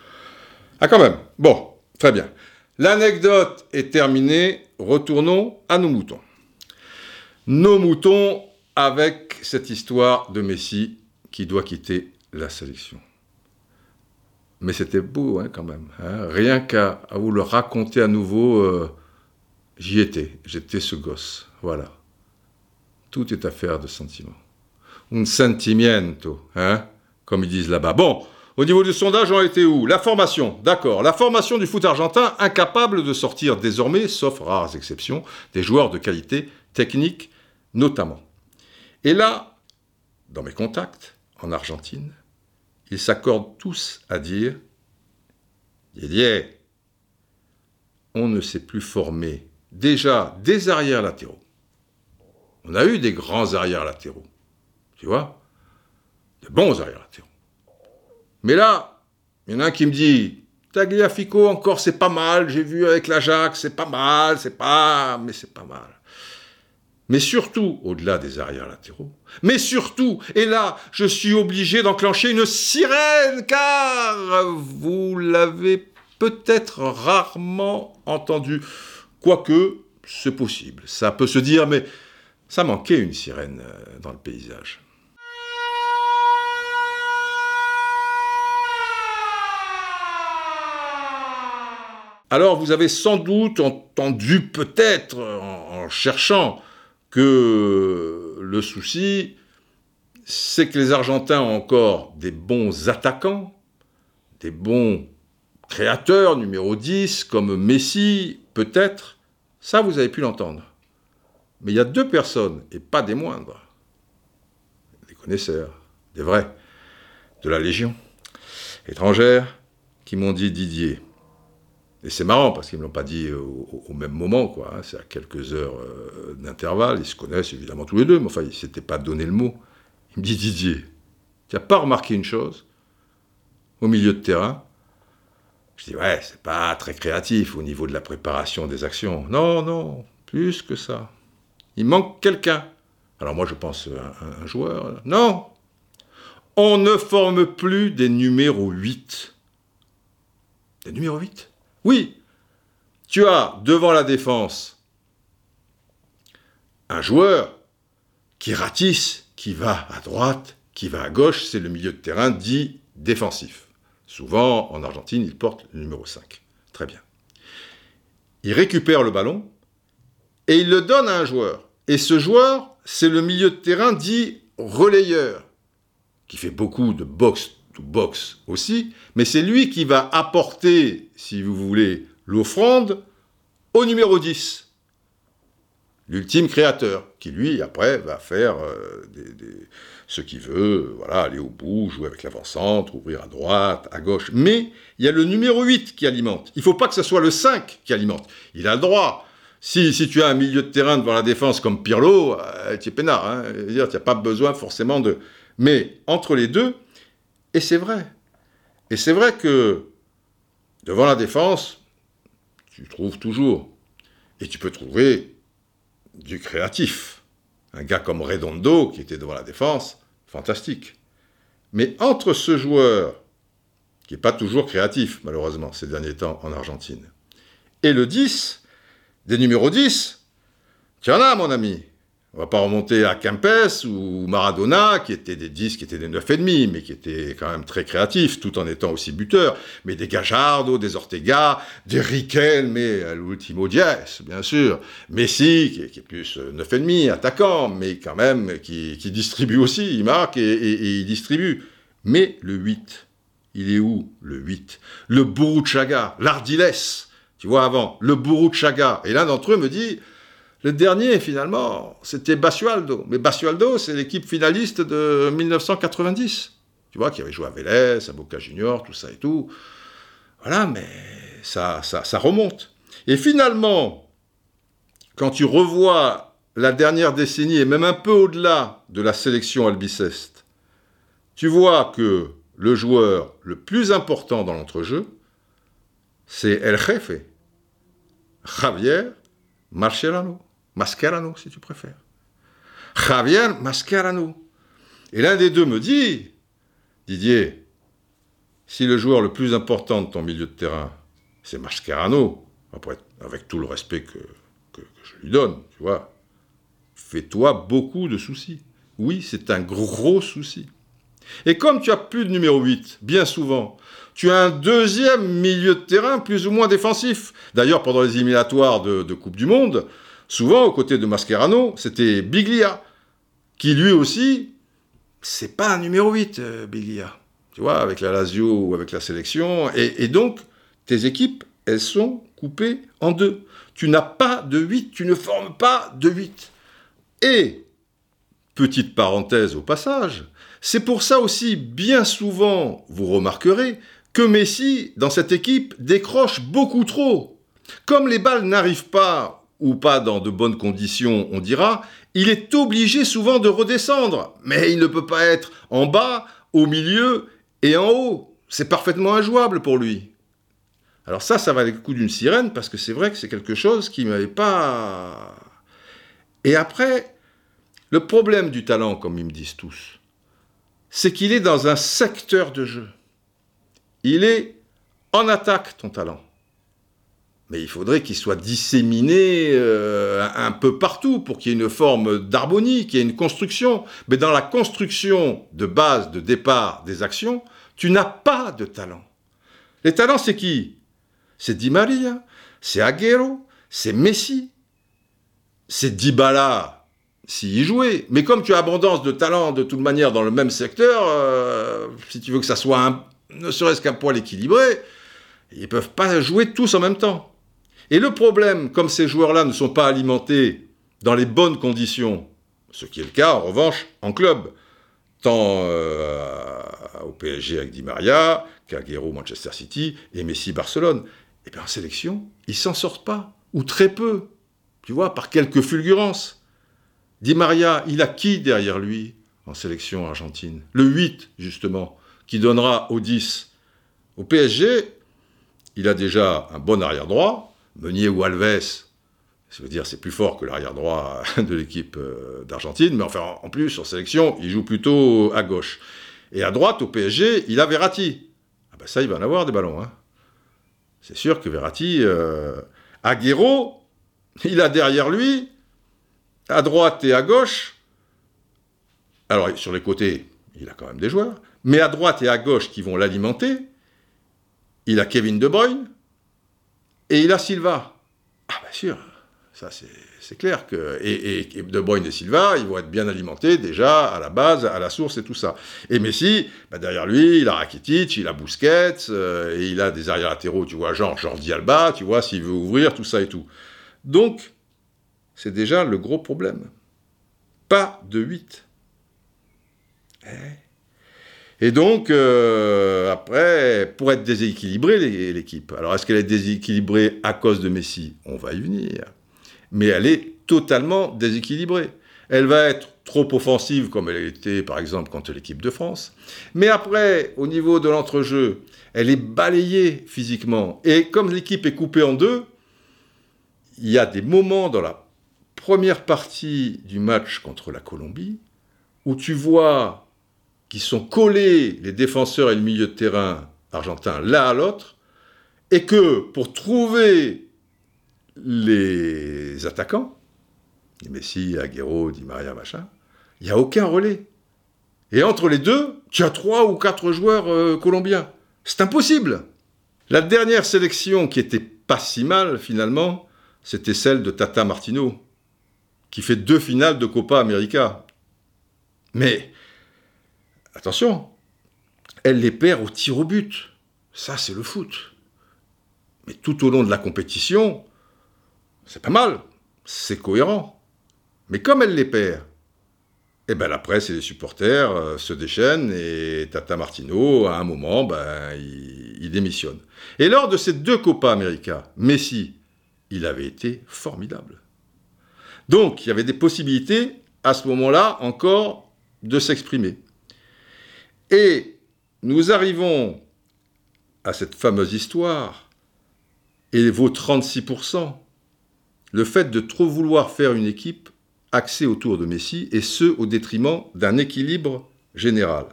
Ah, quand même. Bon, très bien. L'anecdote est terminée. Retournons à nos moutons. Nos moutons avec cette histoire de Messi qui doit quitter la sélection. Mais c'était beau hein, quand même. Hein. Rien qu'à vous le raconter à nouveau, euh, j'y étais. J'étais ce gosse. Voilà. Tout est affaire de sentiment. Un sentimiento, hein, comme ils disent là-bas. Bon, au niveau du sondage, on était où? La formation, d'accord. La formation du foot argentin, incapable de sortir désormais, sauf rares exceptions, des joueurs de qualité technique notamment. Et là, dans mes contacts en Argentine, ils s'accordent tous à dire Didier, on ne s'est plus former déjà des arrières latéraux. On a eu des grands arrières latéraux, tu vois, de bons arrières latéraux. Mais là, il y en a un qui me dit Tagliafico encore c'est pas mal, j'ai vu avec l'Ajax, c'est pas mal, c'est pas, mais c'est pas mal mais surtout au-delà des arrières latéraux, mais surtout, et là, je suis obligé d'enclencher une sirène, car vous l'avez peut-être rarement entendu, quoique c'est possible, ça peut se dire, mais ça manquait une sirène euh, dans le paysage. Alors vous avez sans doute entendu peut-être en cherchant que le souci, c'est que les Argentins ont encore des bons attaquants, des bons créateurs, numéro 10, comme Messi, peut-être. Ça, vous avez pu l'entendre. Mais il y a deux personnes, et pas des moindres, des connaisseurs, des vrais, de la Légion étrangère, qui m'ont dit Didier, et c'est marrant parce qu'ils ne me l'ont pas dit au, même moment, quoi. Hein. c'est à quelques heures euh, d'intervalle. Ils se connaissent évidemment tous les deux, mais enfin, ils ne s'étaient pas donné le mot. Il me dit Didier, tu n'as pas remarqué une chose au milieu de terrain? Je dis ouais, c'est pas très créatif au niveau de la préparation des actions. Non, non, plus que ça. Il manque quelqu'un. Alors moi je pense à un, joueur. Non. On ne forme plus des numéros 8. Des numéros 8 Oui. Tu as devant la défense un joueur qui ratisse, qui va à droite, qui va à gauche, c'est le milieu de terrain dit défensif. Souvent, en Argentine, il porte le numéro 5. Très bien. Il récupère le ballon et il le donne à un joueur. Et ce joueur, c'est le milieu de terrain dit relayeur, qui fait beaucoup de box to box aussi, mais c'est lui qui va apporter, si vous voulez, l'offrande au numéro 10 l'ultime créateur, qui lui, après, va faire euh, ce qu'il veut, voilà, aller au bout, jouer avec l'avant-centre, ouvrir à droite, à gauche. Mais il y a le numéro 8 qui alimente. Il ne faut pas que ce soit le 5 qui alimente. Il a le droit. Si, si tu as un milieu de terrain devant la défense comme Pirlo, euh, tu es peinard. Hein. tu n'as pas besoin forcément de... Mais entre les deux, et c'est vrai. Et c'est vrai que devant la défense, tu trouves toujours. Et tu peux trouver du créatif. Un gars comme Redondo, qui était devant la défense, fantastique. Mais entre ce joueur, qui n'est pas toujours créatif, malheureusement, ces derniers temps en Argentine, et le 10, des numéros 10, tu en as, mon ami. On va pas remonter à Kempes ou Maradona, qui étaient des 10, qui étaient des 9,5, mais qui étaient quand même très créatifs, tout en étant aussi buteurs. Mais des Gajardo, des Ortega, des Riquel, mais à l'ultimo dies, bien sûr. Messi, qui est, plus 9,5, attaquant, mais quand même qui, distribue aussi, il marque et, il distribue. Mais le 8, il est où le 8 Le Buruchaga, l'Ardiles, tu vois avant, le Buruchaga. Et l'un d'entre eux me dit, le dernier, finalement, c'était Basualdo. Mais Basualdo, c'est l'équipe finaliste de 1990. Tu vois, qui avait joué à Vélez, à Boca Junior, tout ça et tout. Voilà, mais ça, ça, remonte. Et finalement, quand tu revois la dernière décennie, et même un peu au-delà de la sélection albiceste, tu vois que le joueur le plus important dans l'entrejeu, c'est El Jefe, Javier Marcelano. Mascherano, si tu préfères. Javier Mascherano. Et l'un des deux me dit, Didier, si le joueur le plus important de ton milieu de terrain, c'est Mascherano, après, avec tout le respect que, je lui donne, tu vois, fais-toi beaucoup de soucis. Oui, c'est un gros souci. Et comme tu as plus de numéro 8, bien souvent, tu as un deuxième milieu de terrain plus ou moins défensif. D'ailleurs, pendant les éliminatoires de Coupe du Monde, Souvent, aux côtés de Mascherano, c'était Biglia, qui lui aussi, c'est pas un numéro 8, euh, Biglia. Tu vois, avec la Lazio ou avec la sélection. Et, donc, tes équipes, elles sont coupées en deux. Tu n'as pas de 8, tu ne formes pas de 8. Et, petite parenthèse au passage, c'est pour ça aussi, bien souvent, vous remarquerez, que Messi, dans cette équipe, décroche beaucoup trop. Comme les balles n'arrivent pas ou pas dans de bonnes conditions, on dira, il est obligé souvent de redescendre. Mais il ne peut pas être en bas, au milieu et en haut. C'est parfaitement injouable pour lui. Alors ça, ça va le coup d'une sirène, parce que c'est vrai que c'est quelque chose qui ne m'avait pas... Et après, le problème du talent, comme ils me disent tous, c'est qu'il est dans un secteur de jeu. Il est en attaque, ton talent mais il faudrait qu'il soit disséminé euh, un peu partout pour qu'il y ait une forme d'harmonie, qu'il y ait une construction. Mais dans la construction de base, de départ des actions, tu n'as pas de talent. Les talents, c'est qui? C'est Di Maria, c'est Aguero, c'est Messi, c'est Dybala, s'il y jouait. Mais comme tu as abondance de talents de toute manière dans le même secteur, euh, si tu veux que ça soit un, ne serait-ce qu'un poil équilibré, ils ne peuvent pas jouer tous en même temps. Et le problème, comme ces joueurs-là ne sont pas alimentés dans les bonnes conditions, ce qui est le cas en revanche en club, tant euh, au PSG avec Di Maria, qu'Aguero Manchester City et Messi Barcelone, eh bien en sélection, ils s'en sortent pas, ou très peu, tu vois, par quelques fulgurances. Di Maria, il a qui derrière lui en sélection argentine? Le 8, justement, qui donnera au 10. Au PSG, il a déjà un bon arrière droit, Meunier ou Alves, Ça veut dire c'est plus fort que l'arrière droit (laughs) de l'équipe euh, d'Argentine, mais enfin en plus en sélection, il joue plutôt à gauche. Et à droite, au PSG, il a Verratti. Ah ben ça, il va en avoir des ballons. Hein. C'est sûr que Verratti, euh, Aguero, il a derrière lui, à droite et à gauche, alors sur les côtés, il a quand même des joueurs, mais à droite et à gauche qui vont l'alimenter, il a Kevin De Bruyne et il a Silva. Ah bien sûr, ça c'est clair que et, De Bruyne et Silva, ils vont être bien alimentés déjà à la base, à la source et tout ça. Et Messi, bah, derrière lui, il a Rakitic, il a Busquets euh, et il a des arrières latéraux, tu vois, genre Jordi Alba, tu vois, s'il veut ouvrir tout ça et tout. Donc c'est déjà le gros problème. Pas de 8. Et donc, euh, après, pour être déséquilibrée, l'équipe. Alors, est-ce qu'elle est déséquilibrée à cause de Messi? On va y venir. Mais elle est totalement déséquilibrée. Elle va être trop offensive, comme elle était, par exemple, contre l'équipe de France. Mais après, au niveau de l'entrejeu, elle est balayée physiquement. Et comme l'équipe est coupée en deux, il y a des moments dans la première partie du match contre la Colombie où tu vois qui sont collés, les défenseurs et le milieu de terrain argentin, l'un à l'autre, et que pour trouver les attaquants, Messi, Aguero, Di Maria, machin, il n'y a aucun relais. Et entre les deux, tu as trois ou quatre joueurs euh, colombiens. C'est impossible. La dernière sélection qui était pas si mal finalement, c'était celle de Tata Martino, qui fait deux finales de Copa América. Mais attention, elle les perd au tir au but. Ça, c'est le foot. Mais tout au long de la compétition, c'est pas mal, c'est cohérent. Mais comme elle les perd, eh ben la presse et les supporters euh, se déchaînent et Tata Martino, à un moment, ben, il, démissionne. Et lors de ces deux Copa América, Messi, il avait été formidable. Donc, il y avait des possibilités, à ce moment-là, encore, de s'exprimer. Et nous arrivons à cette fameuse histoire, et vos 36%, le fait de trop vouloir faire une équipe axée autour de Messi, et ce au détriment d'un équilibre général.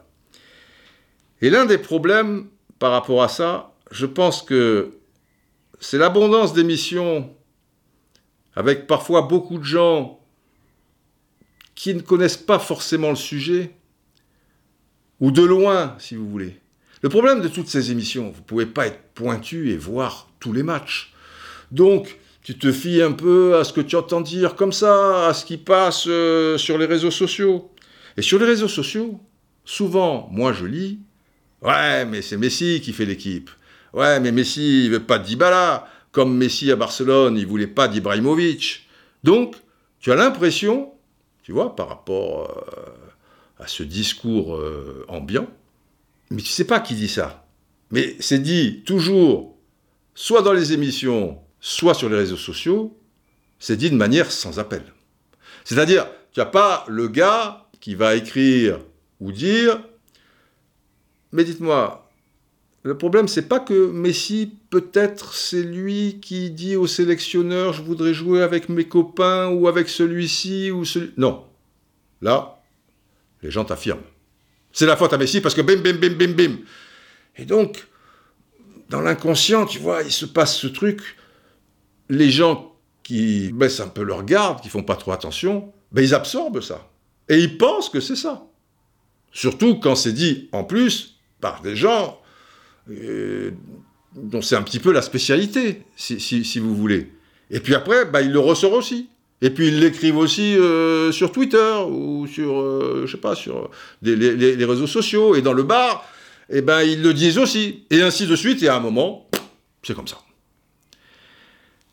Et l'un des problèmes par rapport à ça, je pense que c'est l'abondance d'émissions, avec parfois beaucoup de gens qui ne connaissent pas forcément le sujet, ou de loin, si vous voulez. Le problème de toutes ces émissions, vous ne pouvez pas être pointu et voir tous les matchs. Donc, tu te fies un peu à ce que tu entends dire comme ça, à ce qui passe euh, sur les réseaux sociaux. Et sur les réseaux sociaux, souvent, moi je lis, ouais, mais c'est Messi qui fait l'équipe. Ouais, mais Messi, il veut pas d'Ibala. Comme Messi à Barcelone, il voulait pas d'Ibrahimovic. Donc, tu as l'impression, tu vois, par rapport euh, à ce discours euh, ambiant. Mais tu sais pas qui dit ça. Mais c'est dit toujours, soit dans les émissions, soit sur les réseaux sociaux, c'est dit de manière sans appel. C'est-à-dire, tu n'as pas le gars qui va écrire ou dire, mais dites-moi, le problème, c'est pas que Messi, peut-être, c'est lui qui dit au sélectionneur, je voudrais jouer avec mes copains ou avec celui-ci ou celui. Non. Là, les gens t'affirment. C'est la faute à Messi parce que bim, bim, bim, bim, bim. Et donc, dans l'inconscient, tu vois, il se passe ce truc. Les gens qui baissent un peu leur garde, qui font pas trop attention, ben ils absorbent ça. Et ils pensent que c'est ça. Surtout quand c'est dit, en plus, par des gens euh, dont c'est un petit peu la spécialité, si, vous voulez. Et puis après, ben, il le ressort aussi. Et puis ils l'écrivent aussi euh, sur Twitter ou sur, euh, je sais pas, sur les, réseaux sociaux. Et dans le bar, eh ben, ils le disent aussi. Et ainsi de suite. Et à un moment, c'est comme ça.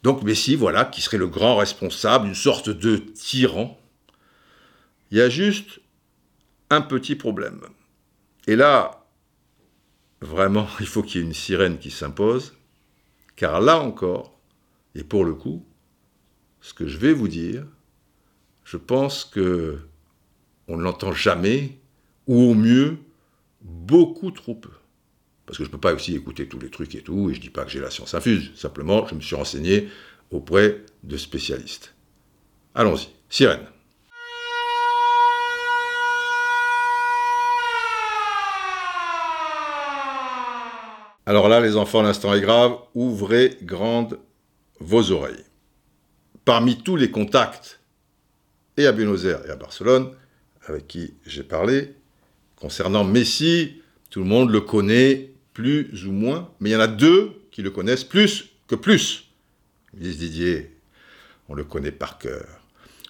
Donc Messi, voilà, qui serait le grand responsable, une sorte de tyran. Il y a juste un petit problème. Et là, vraiment, (laughs) il faut qu'il y ait une sirène qui s'impose. Car là encore, et pour le coup, ce que je vais vous dire, je pense que on ne l'entend jamais, ou au mieux, beaucoup trop peu. Parce que je ne peux pas aussi écouter tous les trucs et tout, et je ne dis pas que j'ai la science infuse, simplement je me suis renseigné auprès de spécialistes. Allons-y, sirène. Alors là, les enfants, l'instant est grave, ouvrez grandes vos oreilles. Parmi tous les contacts, et à Buenos Aires et à Barcelone, avec qui j'ai parlé, concernant Messi, tout le monde le connaît plus ou moins, mais il y en a deux qui le connaissent plus que plus. Ils Didier, on le connaît par cœur,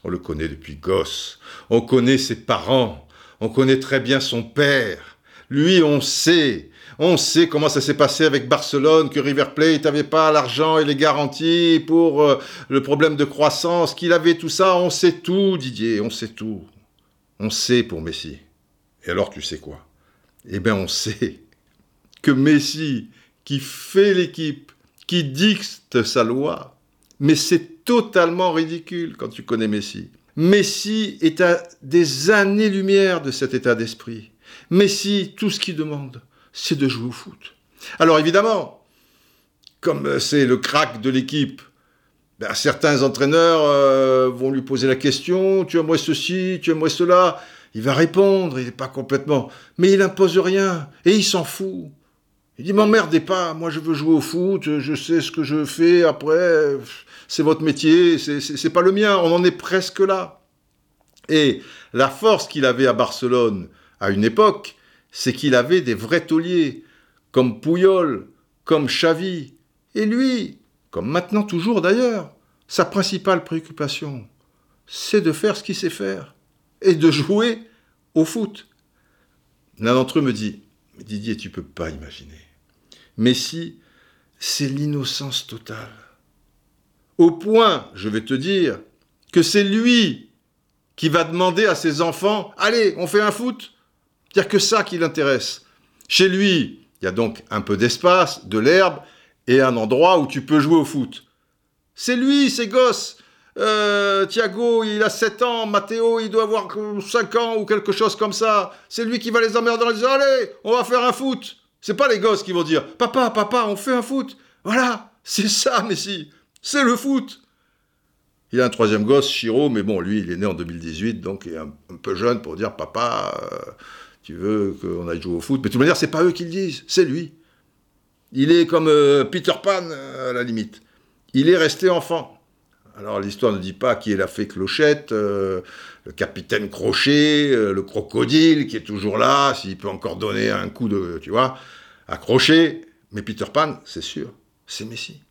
on le connaît depuis gosse, on connaît ses parents, on connaît très bien son père. Lui, on sait, on sait comment ça s'est passé avec Barcelone, que River Plate n'avait pas l'argent et les garanties pour euh, le problème de croissance, qu'il avait tout ça. On sait tout, Didier, on sait tout. On sait pour Messi. Et alors, tu sais quoi? Eh bien, on sait que Messi, qui fait l'équipe, qui dicte sa loi, mais c'est totalement ridicule quand tu connais Messi. Messi est à des années-lumière de cet état d'esprit. Messi, tout ce qu'il demande, c'est de jouer au foot. Alors évidemment, comme c'est le crack de l'équipe, ben, certains entraîneurs euh, vont lui poser la question, tu aimerais ceci, tu aimerais cela? Il va répondre, il n'est pas complètement... Mais il impose rien, et il s'en fout. Il dit, m'emmerdez pas, moi je veux jouer au foot, je sais ce que je fais, après, c'est votre métier, c'est pas le mien, on en est presque là. Et la force qu'il avait à Barcelone à une époque, c'est qu'il avait des vrais tauliers, comme Pouyol, comme Xavi. Et lui, comme maintenant toujours d'ailleurs, sa principale préoccupation, c'est de faire ce qu'il sait faire et de jouer au foot. L'un d'entre eux me dit Didier, tu peux pas imaginer. Messi, c'est l'innocence totale. Au point, je vais te dire, que c'est lui qui va demander à ses enfants Allez, on fait un foot il n'y a que ça qui l'intéresse. Chez lui, il y a donc un peu d'espace, de l'herbe et un endroit où tu peux jouer au foot. C'est lui, ses gosses. Euh, Thiago, il a 7 ans, Matteo, il doit avoir 5 ans ou quelque chose comme ça. C'est lui qui va les emmerder en disant Allez, on va faire un foot. C'est pas les gosses qui vont dire Papa, papa, on fait un foot. Voilà, c'est ça, Messi. C'est le foot. Il a un troisième gosse, Chiro, mais bon, lui, il est né en 2018, donc il est un, peu jeune pour dire Papa. Euh, tu veux qu'on aille jouer au foot. Mais de toute manière, c'est pas eux qui le disent, c'est lui. Il est comme euh, Peter Pan, euh, à la limite. Il est resté enfant. Alors l'histoire ne dit pas qui est la fée Clochette, euh, le capitaine Crochet, le crocodile qui est toujours là, s'il peut encore donner un coup de, tu vois, à Crochet. Mais Peter Pan, c'est sûr, c'est Messi.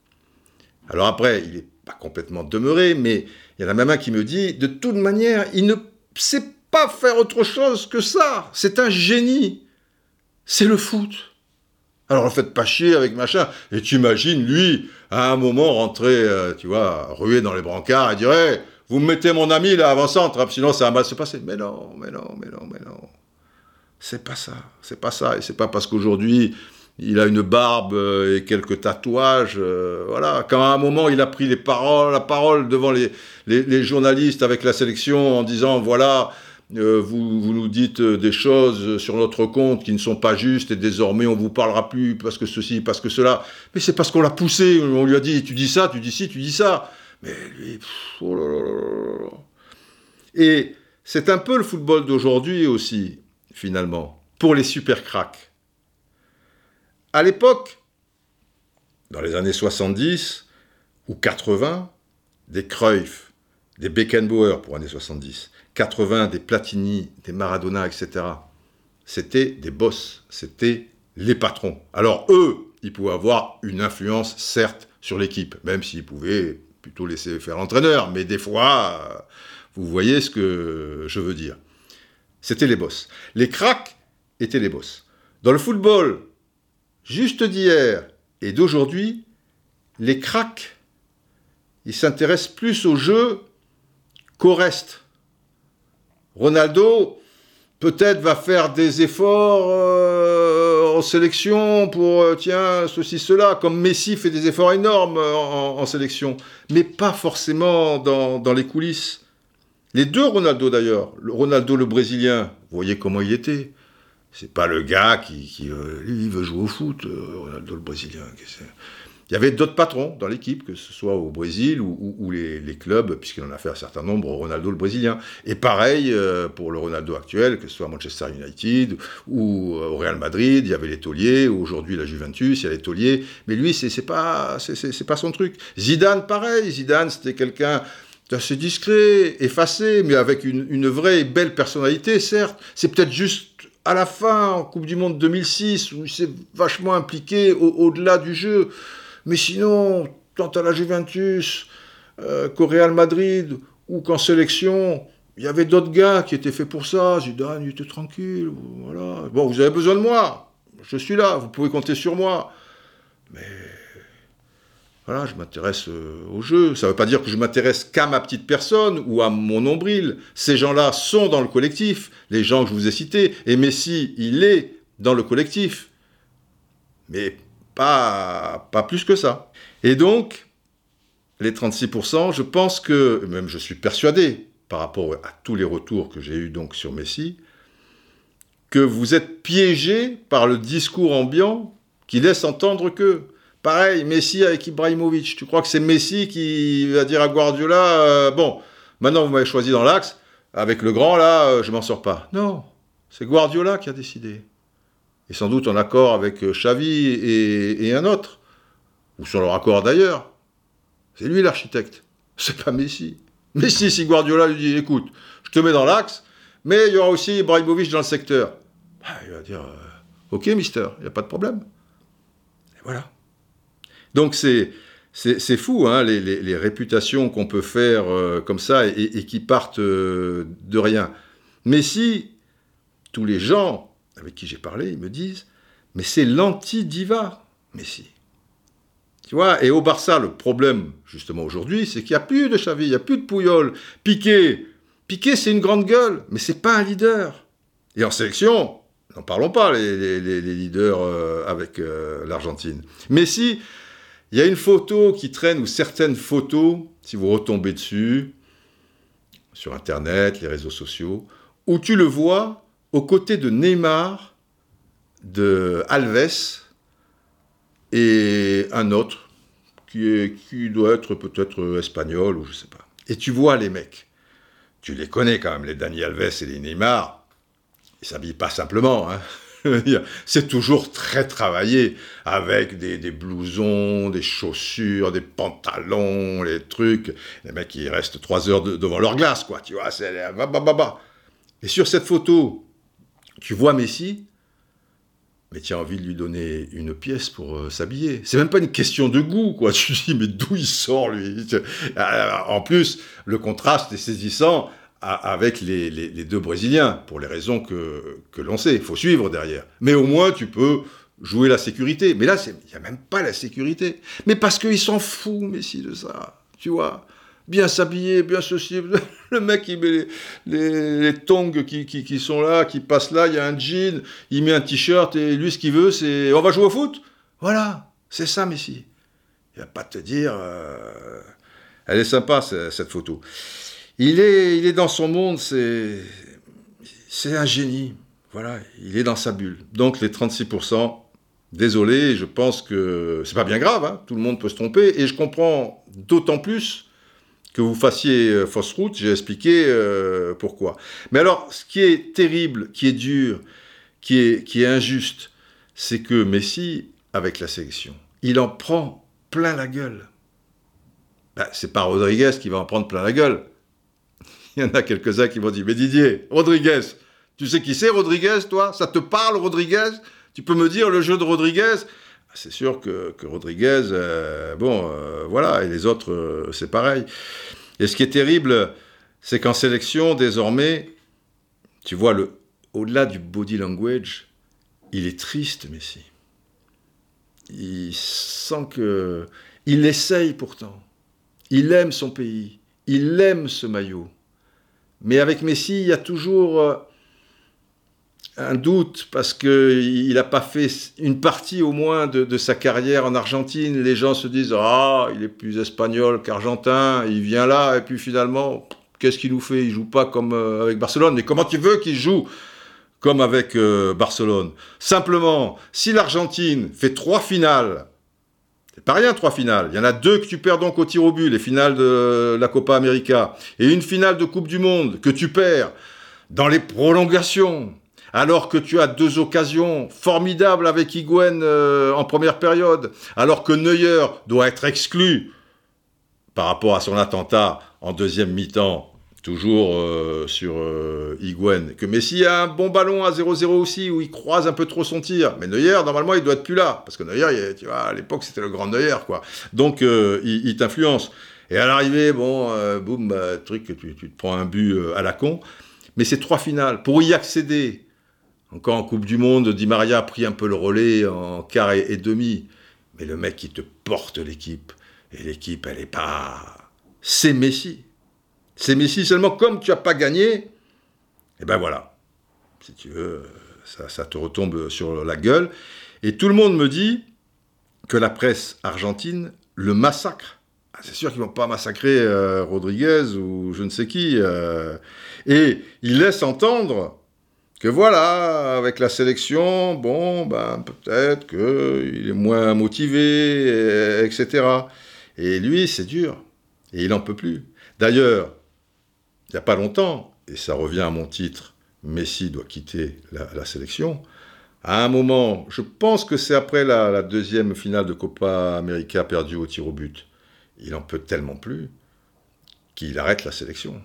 Alors après, il n'est pas complètement demeuré, mais il y en a même un qui me dit, de toute manière, il ne sait pas faire autre chose que ça. C'est un génie. C'est le foot. Alors ne faites pas chier avec machin. Et tu imagines, lui, à un moment, rentrer, euh, tu vois, ruer dans les brancards et dire Vous me mettez mon ami là avant-centre, hein, sinon ça va mal se passer. Mais non, mais non, mais non, mais non. C'est pas ça. C'est pas ça. Et c'est pas parce qu'aujourd'hui, il a une barbe euh, et quelques tatouages. Euh, voilà. Quand à un moment, il a pris les paroles, la parole devant les journalistes avec la sélection en disant Voilà euh, vous, nous dites euh, des choses sur notre compte qui ne sont pas justes et désormais on vous parlera plus parce que ceci, parce que cela. Mais c'est parce qu'on l'a poussé, on lui a dit tu dis ça, tu dis ci, tu dis ça. Mais lui, oh Et c'est un peu le football d'aujourd'hui aussi, finalement, pour les super cracks. À l'époque, dans les années 70 ou 80, des Cruyff, des Beckenbauer pour années 70, 80, des Platini, des Maradona, etc. C'était des boss, c'était les patrons. Alors eux, ils pouvaient avoir une influence, certes, sur l'équipe, même s'ils pouvaient plutôt laisser faire l'entraîneur, mais des fois, vous voyez ce que je veux dire. C'était les boss. Les cracks étaient les boss. Dans le football, juste d'hier et d'aujourd'hui, les cracks, ils s'intéressent plus au jeu qu'au reste. Ronaldo, peut-être va faire des efforts euh, en sélection pour, euh, tiens, ceci, cela, comme Messi fait des efforts énormes euh, en, sélection, mais pas forcément dans, les coulisses. Les deux Ronaldo d'ailleurs, le Ronaldo le Brésilien, vous voyez comment il était. C'est pas le gars qui, veut jouer au foot, Ronaldo le Brésilien. Il y avait d'autres patrons dans l'équipe, que ce soit au Brésil ou, les, clubs, puisqu'il en a fait un certain nombre, Ronaldo le Brésilien. Et pareil euh, pour le Ronaldo actuel, que ce soit Manchester United ou euh, au Real Madrid, il y avait les aujourd'hui la Juventus, il y a les. Mais lui, c'est pas, pas son truc. Zidane, pareil. Zidane, c'était quelqu'un d'assez discret, effacé, mais avec une, vraie et belle personnalité, certes. C'est peut-être juste à la fin, en Coupe du Monde 2006, où il s'est vachement impliqué au-delà du jeu. Mais sinon, tant à la Juventus euh, qu'au Real Madrid ou qu'en sélection, il y avait d'autres gars qui étaient faits pour ça. Zidane, il était tranquille. Voilà. Bon, vous avez besoin de moi. Je suis là. Vous pouvez compter sur moi. Mais voilà, je m'intéresse euh, au jeu. Ça ne veut pas dire que je m'intéresse qu'à ma petite personne ou à mon nombril. Ces gens-là sont dans le collectif, les gens que je vous ai cités. Et Messi, il est dans le collectif. Mais pas, plus que ça. Et donc, les 36%, je pense que, même je suis persuadé, par rapport à tous les retours que j'ai eus donc sur Messi, que vous êtes piégé par le discours ambiant qui laisse entendre que, pareil, Messi avec Ibrahimovic, tu crois que c'est Messi qui va dire à Guardiola, euh, bon, maintenant vous m'avez choisi dans l'axe, avec le grand là, euh, je m'en sors pas. Non, c'est Guardiola qui a décidé et sans doute en accord avec euh, Xavi et, un autre, ou sur leur accord d'ailleurs. C'est lui l'architecte, c'est pas Messi. Messi, si Guardiola lui dit écoute, je te mets dans l'axe, mais il y aura aussi Ibrahimovic dans le secteur. Bah, il va dire euh, ok, mister, il n'y a pas de problème. Et voilà. Donc c'est. C'est fou, hein, les, réputations qu'on peut faire euh, comme ça et, qui partent de rien. Messi, tous les gens avec qui j'ai parlé, ils me disent Mais c'est l'anti-diva, Messi. Tu vois, et au Barça, le problème, justement aujourd'hui, c'est qu'il n'y a plus de Xavi, il n'y a plus de Pouyol. Piqué, Piqué, c'est une grande gueule, mais c'est pas un leader. Et en sélection, n'en parlons pas, les, leaders euh, avec euh, l'Argentine. Messi, il y a une photo qui traîne, ou certaines photos, si vous retombez dessus, sur Internet, les réseaux sociaux, où tu le vois aux côtés de Neymar, de Alves et un autre qui, doit être peut-être espagnol ou je sais pas. Et tu vois les mecs, tu les connais quand même, les Dani Alves et les Neymar, ils s'habillent pas simplement. Hein. (laughs) C'est toujours très travaillé, avec des, blousons, des chaussures, des pantalons, les trucs. Les mecs, ils restent trois heures devant leur glace, quoi. Tu vois, c'est... Et sur cette photo, tu vois Messi, mais tu as envie de lui donner une pièce pour euh, s'habiller. C'est même pas une question de goût, quoi. (laughs) Tu te dis, mais d'où il sort, lui? Euh, En plus, le contraste est saisissant avec les, deux Brésiliens, pour les raisons que, que l'on sait. Il faut suivre derrière. Mais au moins, tu peux jouer la sécurité. Mais là, il n'y a même pas la sécurité. Mais parce qu'il s'en fout, Messi, de ça. Tu vois? Bien s'habiller, bien ceci. (laughs) Le mec, il met les, les, tongs qui, qui, sont là, qui passent là, il y a un jean, il met un t-shirt, et lui, ce qu'il veut, c'est on va jouer au foot? Voilà, c'est ça, Messi. Il va pas te dire. Euh, elle est sympa, cette photo. Il est, il est dans son monde, c'est, c'est un génie. Voilà, il est dans sa bulle. Donc les 36%, désolé, je pense que c'est pas bien grave, hein. tout le monde peut se tromper, et je comprends d'autant plus que vous fassiez euh, fausse route, j'ai expliqué euh, pourquoi. Mais alors, ce qui est terrible, qui est dur, qui est, qui est injuste, c'est que Messi, avec la sélection, il en prend plein la gueule. Ben, c'est pas Rodriguez qui va en prendre plein la gueule. (laughs) Il y en a quelques-uns qui vont dire, mais Didier, Rodriguez, tu sais qui c'est Rodriguez, toi? Ça te parle, Rodriguez? Tu peux me dire le jeu de Rodriguez? C'est sûr que, Rodriguez, euh, bon, euh, voilà, et les autres, euh, c'est pareil. Et ce qui est terrible, c'est qu'en sélection, désormais, tu vois, le, au-delà du body language, il est triste, Messi. Il sent que. Il essaye pourtant. Il aime son pays. Il aime ce maillot. Mais avec Messi, il y a toujours un doute parce qu'il n'a pas fait une partie au moins de, sa carrière en Argentine. Les gens se disent Ah, il est plus espagnol qu'argentin, il vient là, et puis finalement, qu'est-ce qu'il nous fait? Il joue pas comme euh, avec Barcelone. Mais comment tu veux qu'il joue comme avec euh, Barcelone? Simplement, si l'Argentine fait trois finales, C'est pas rien, trois finales. Il y en a deux que tu perds donc au tir au but, les finales de la Copa América, et une finale de Coupe du Monde que tu perds dans les prolongations, alors que tu as deux occasions formidables avec Higuain euh, en première période, alors que Neuer doit être exclu par rapport à son attentat en deuxième mi-temps toujours euh, sur euh, que Messi a un bon ballon à 0-0 aussi, où il croise un peu trop son tir. Mais Neuer, normalement, il doit être plus là, parce que Neuer, tu vois, à l'époque, c'était le grand Neuer, quoi. Donc, euh, il, t'influence. Et à l'arrivée, bon, boum, bah, truc, tu, tu, te prends un but à la con. Mais c'est trois finales. Pour y accéder, encore en Coupe du Monde, Di Maria a pris un peu le relais en quart et, demi. Mais le mec qui te porte l'équipe, et l'équipe, elle n'est pas... C'est Messi. C'est Messi seulement comme tu n'as pas gagné, et eh ben voilà. Si tu veux, ça, te retombe sur la gueule. Et tout le monde me dit que la presse argentine le massacre. Ah, c'est sûr qu'ils vont pas massacrer euh, Rodriguez ou je ne sais qui. Euh. et il laisse entendre que voilà, avec la sélection, bon, ben peut-être qu'il est moins motivé, etc. Et lui, c'est dur. Et il n'en peut plus. D'ailleurs, il n'y a pas longtemps, et ça revient à mon titre, Messi doit quitter la, sélection, à un moment, je pense que c'est après la, deuxième finale de Copa América perdue au tir au but, il en peut tellement plus qu'il arrête la sélection.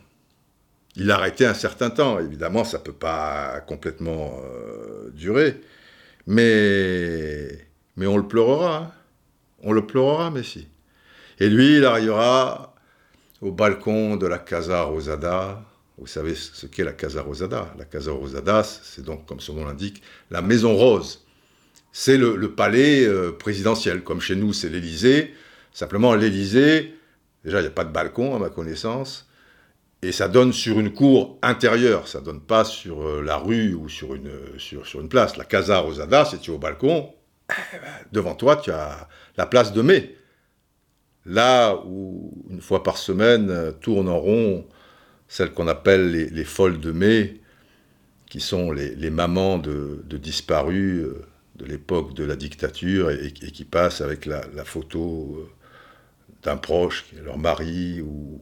Il a arrêté un certain temps, évidemment ça ne peut pas complètement euh, durer, mais, mais on le pleurera, hein. on le pleurera Messi. Et lui, il arrivera au balcon de la Casa Rosada. Vous savez ce qu'est la Casa Rosada La Casa Rosada, c'est donc, comme son nom l'indique, la Maison Rose. C'est le, palais euh, présidentiel, comme chez nous c'est l'Élysée. Simplement, l'Élysée, déjà, il n'y a pas de balcon à ma connaissance, et ça donne sur une cour intérieure, ça donne pas sur euh, la rue ou sur une, sur, une place. La Casa Rosada, c'est tu es au balcon, (clears throat) devant toi, tu as la place de mai. Là où, une fois par semaine, euh, tournent en rond celles qu'on appelle les, folles de mai, qui sont les, mamans de, disparus euh, de l'époque de la dictature et, qui passent avec la, photo euh, d'un proche, leur mari ou,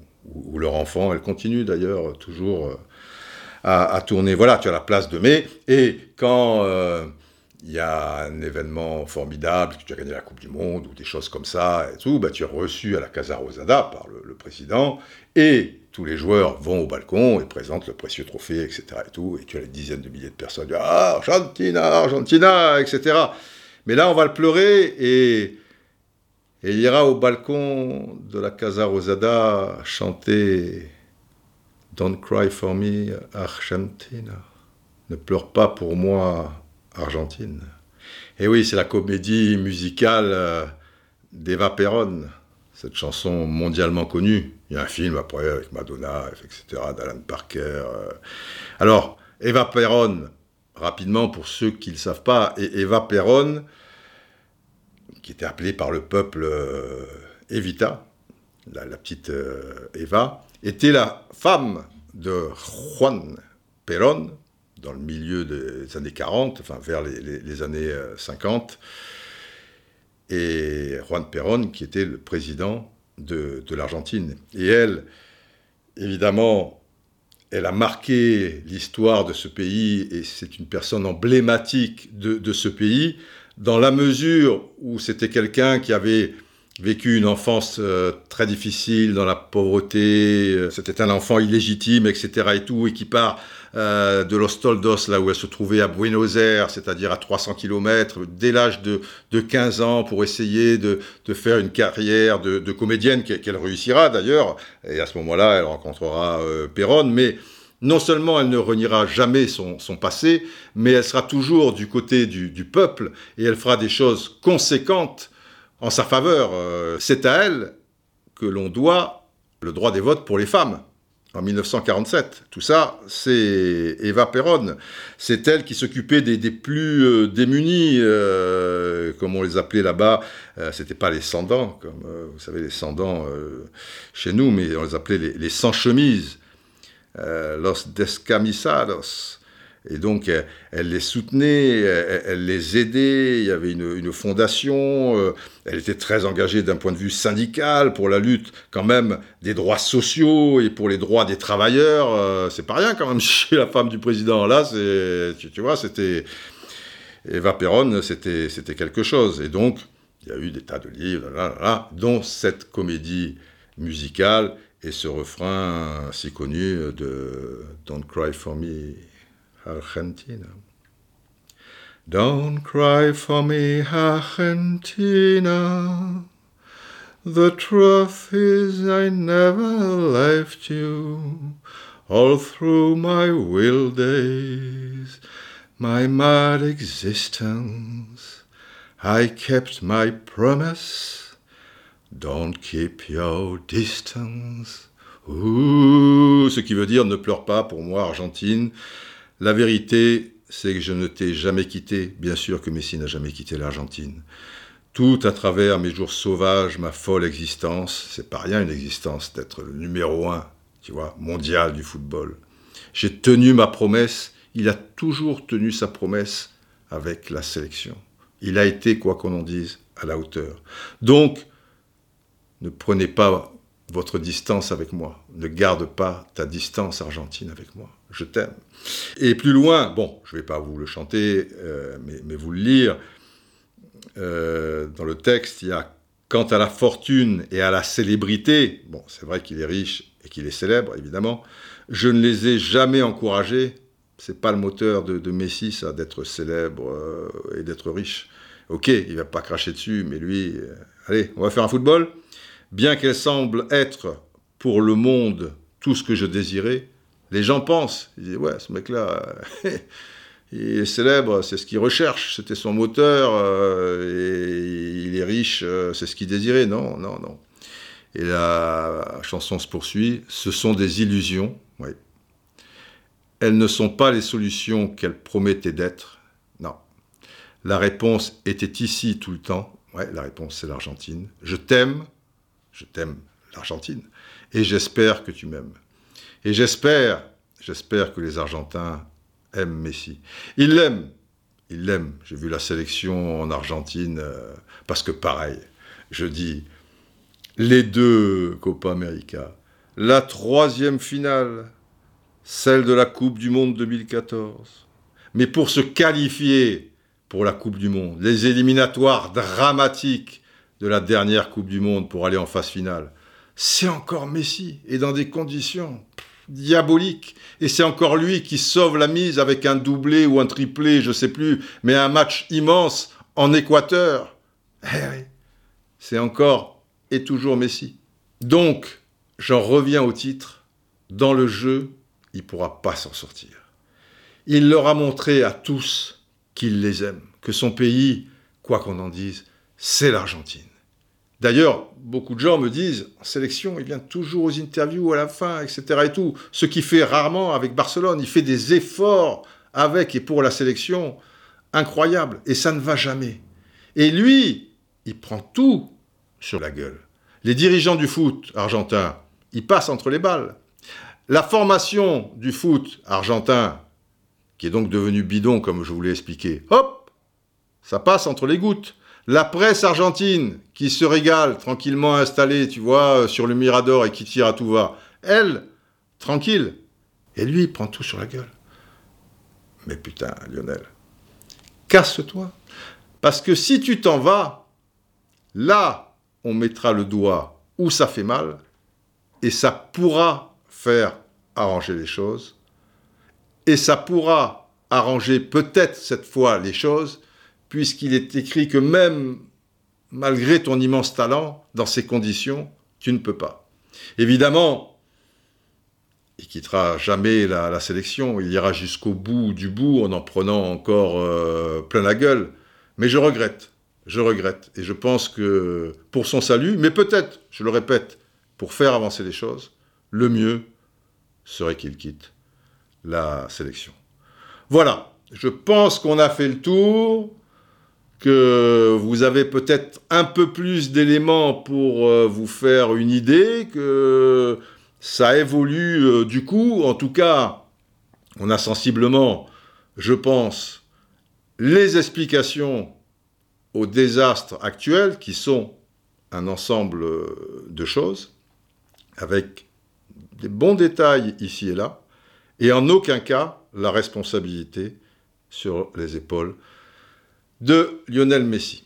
leur enfant. Elles continuent d'ailleurs toujours à, tourner. Voilà, tu as la place de mai. Et quand il y a un événement formidable, que tu as gagné la Coupe du Monde ou des choses comme ça et tout, bah, tu es reçu à la Casa Rosada par le, président et tous les joueurs vont au balcon et présentent le précieux trophée, etc. et tout, et tu as des dizaines de milliers de personnes Ah, Argentina, Argentina, etc. Mais là, on va le pleurer et, et il ira au balcon de la Casa Rosada chanter Don't cry for me, Argentina. Ne pleure pas pour moi, Argentine. Et oui, c'est la comédie musicale euh, d'Eva Perón, cette chanson mondialement connue. Il y a un film après avec Madonna, etc., d'Alan Parker. Euh. Alors, Eva Perón, rapidement pour ceux qui ne le savent pas, Eva Perón, qui était appelée par le peuple euh, Evita, la, petite Eva, était la femme de Juan Perón, dans le milieu des années 40, enfin vers les, années 50, euh, et Juan Perón, qui était le président de, l'Argentine. Et elle, évidemment, elle a marqué l'histoire de ce pays, et c'est une personne emblématique de ce pays, dans la mesure où c'était quelqu'un qui avait vécu une enfance euh, très difficile dans la pauvreté, euh, c'était un enfant illégitime, etc. et tout, et qui part euh, de Los Toldos, là où elle se trouvait à Buenos Aires, c'est-à-dire à 300 km, dès l'âge de, de, 15 ans, pour essayer de, faire une carrière de, de comédienne qu'elle réussira d'ailleurs, et à ce moment-là, elle rencontrera Perron, mais non seulement elle ne reniera jamais son, passé, mais elle sera toujours du côté du, peuple, et elle fera des choses conséquentes en sa faveur. Euh, c'est à elle que l'on doit le droit des votes pour les femmes en 1947. Tout ça, c'est Eva Perron. C'est elle qui s'occupait des, plus euh, démunis, euh, comme on les appelait là-bas. C'était pas les sans-dents, comme vous savez, les sans-dents chez nous, mais on les appelait les, les sans-chemises, los descamisados. Et donc, elle, les soutenait, elle, les aidait, il y avait une, fondation, euh, elle était très engagée d'un point de vue syndical pour la lutte quand même des droits sociaux et pour les droits des travailleurs. Euh, c'est pas rien quand même (laughs) chez la femme du président. Là, tu, vois, c'était... Eva Perron, c'était, c'était quelque chose. Et donc, il y a eu des tas de livres, dont cette comédie musicale et ce refrain si connu de Don't Cry for Me Argentina. Don't cry for me, Argentina. The truth is, I never left you all through my wild days, my mad existence. I kept my promise. Don't keep your distance. Ouh, ce qui veut dire ne pleure pas pour moi, Argentine. La vérité, c'est que je ne t'ai jamais quitté. Bien sûr que Messi n'a jamais quitté l'Argentine. Tout à travers mes jours sauvages, ma folle existence, c'est pas rien une existence d'être le numéro un, tu vois, mondial du football. J'ai tenu ma promesse, il a toujours tenu sa promesse avec la sélection. Il a été, quoi qu'on en dise, à la hauteur. Donc, ne prenez pas votre distance avec moi. Ne garde pas ta distance argentine avec moi. Je t'aime. Et plus loin, bon, je ne vais pas vous le chanter, euh, mais, vous le lire. Euh, dans le texte, il y a Quant à la fortune et à la célébrité, bon, c'est vrai qu'il est riche et qu'il est célèbre, évidemment, je ne les ai jamais encouragés. C'est pas le moteur de, Messi, ça, d'être célèbre euh, et d'être riche. Ok, il va pas cracher dessus, mais lui, allez, on va faire un football bien qu'elle semble être pour le monde tout ce que je désirais, les gens pensent, ils disent, ouais, ce mec-là, (laughs) il est célèbre, c'est ce qu'il recherche, c'était son moteur, euh, et il est riche, euh, c'est ce qu'il désirait. Non, non, non. Et la chanson se poursuit, ce sont des illusions, oui. Elles ne sont pas les solutions qu'elle promettait d'être, non. La réponse était ici tout le temps, ouais, la réponse c'est l'Argentine. Je t'aime, je t'aime l'Argentine, et j'espère que tu m'aimes. Et j'espère, j'espère que les Argentins aiment Messi. Ils l'aiment, ils l'aiment. J'ai vu la sélection en Argentine, euh, parce que pareil, je dis, les deux Copa América, la troisième finale, celle de la Coupe du Monde 2014. Mais pour se qualifier pour la Coupe du Monde, les éliminatoires dramatiques, de la dernière Coupe du Monde pour aller en phase finale. C'est encore Messi, et dans des conditions diaboliques. Et c'est encore lui qui sauve la mise avec un doublé ou un triplé, je ne sais plus, mais un match immense en Équateur. Eh c'est encore et toujours Messi. Donc, j'en reviens au titre. Dans le jeu, il ne pourra pas s'en sortir. Il leur a montré à tous qu'il les aime, que son pays, quoi qu'on en dise, c'est l'Argentine. D'ailleurs, beaucoup de gens me disent, en sélection, il vient toujours aux interviews à la fin, etc. et tout. Ce qu'il fait rarement avec Barcelone. Il fait des efforts avec et pour la sélection incroyables. Et ça ne va jamais. Et lui, il prend tout sur la gueule. Les dirigeants du foot argentin, ils passent entre les balles. La formation du foot argentin, qui est donc devenue bidon, comme je vous l'ai expliqué, hop, ça passe entre les gouttes. La presse argentine, qui se régale tranquillement installée, tu vois, sur le Mirador et qui tire à tout va, elle, tranquille. Et lui, prend tout sur la gueule. Mais putain, Lionel, casse-toi. Parce que si tu t'en vas, là, on mettra le doigt où ça fait mal, et ça pourra faire arranger les choses, et ça pourra arranger peut-être cette fois les choses, puisqu'il est écrit que même malgré ton immense talent, dans ces conditions, tu ne peux pas. Évidemment, il quittera jamais la, sélection, il ira jusqu'au bout du bout en en prenant encore euh, plein la gueule. Mais je regrette, je regrette. Et je pense que pour son salut, mais peut-être, je le répète, pour faire avancer les choses, le mieux serait qu'il quitte la sélection. Voilà, je pense qu'on a fait le tour que vous avez peut-être un peu plus d'éléments pour euh, vous faire une idée, que ça évolue euh, du coup. En tout cas, on a sensiblement je pense, les explications aux désastres actuels qui sont un ensemble de choses avec des bons détails ici et là, et en aucun cas la responsabilité sur les épaules de Lionel Messi.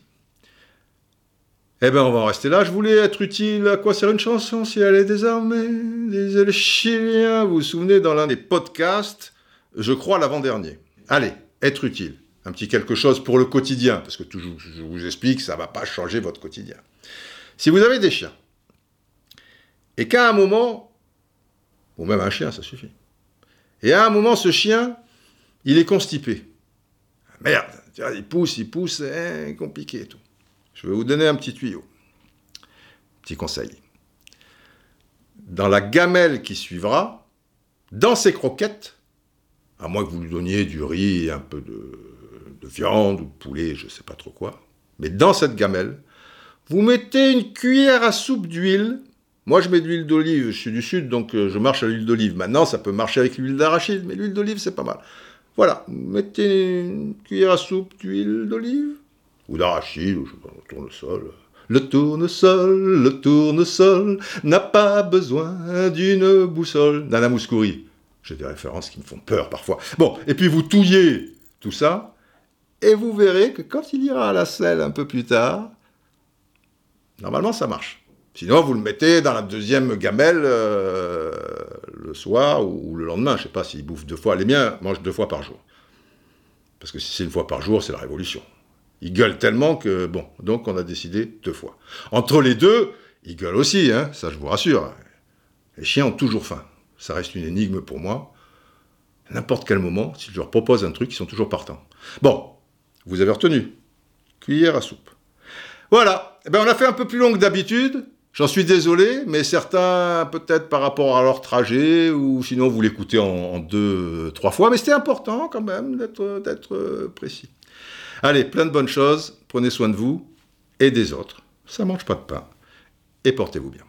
Eh bien, on va en rester là. Je voulais être utile. À quoi sert une chanson si elle est désarmée? Disait le. Vous vous souvenez dans l'un des podcasts, je crois l'avant-dernier. Allez, être utile. Un petit quelque chose pour le quotidien. Parce que toujours, je vous explique, ça ne va pas changer votre quotidien. Si vous avez des chiens, et qu'à un moment, ou même un chien, ça suffit. Et à un moment, ce chien, il est constipé. Merde, il pousse, il pousse, c'est compliqué et tout. Je vais vous donner un petit tuyau. Petit conseil. Dans la gamelle qui suivra, dans ses croquettes, à moins que vous lui donniez du riz, un peu de, de viande ou de poulet, je ne sais pas trop quoi, mais dans cette gamelle, vous mettez une cuillère à soupe d'huile moi, je mets de l'huile d'olive. Je suis du sud, donc euh, je marche à l'huile d'olive. Maintenant, ça peut marcher avec l'huile d'arachide, mais l'huile d'olive, c'est pas mal. Voilà, mettez une cuillère à soupe d'huile d'olive, ou d'arachide, ou tournesol. Le tournesol, le tournesol n'a pas besoin d'une boussole. Nana Mouskouri. J'ai des références qui me font peur parfois. Bon, et puis vous touillez tout ça, et vous verrez que quand il ira à la selle un peu plus tard, normalement ça marche. Sinon, vous le mettez dans la deuxième gamelle euh, le soir ou, le lendemain. Je sais pas s'il bouffe deux fois. Les miens mangent deux fois par jour. Parce que si c'est une fois par jour, c'est la révolution. Ils gueulent tellement que, bon, donc on a décidé deux fois. Entre les deux, ils gueulent aussi, hein, ça je vous rassure. Les chiens ont toujours faim. Ça reste une énigme pour moi. N'importe quel moment, si je leur propose un truc, ils sont toujours partants. Bon, vous avez retenu. Cuillère à soupe. Voilà. Eh ben, on a fait un peu plus long que d'habitude. J'en suis désolé, mais certains, peut-être par rapport à leur trajet, ou sinon vous l'écoutez en, deux, trois fois, mais c'était important quand même d'être précis. Allez, plein de bonnes choses, prenez soin de vous et des autres. Ça mange pas de pain. Et portez-vous bien.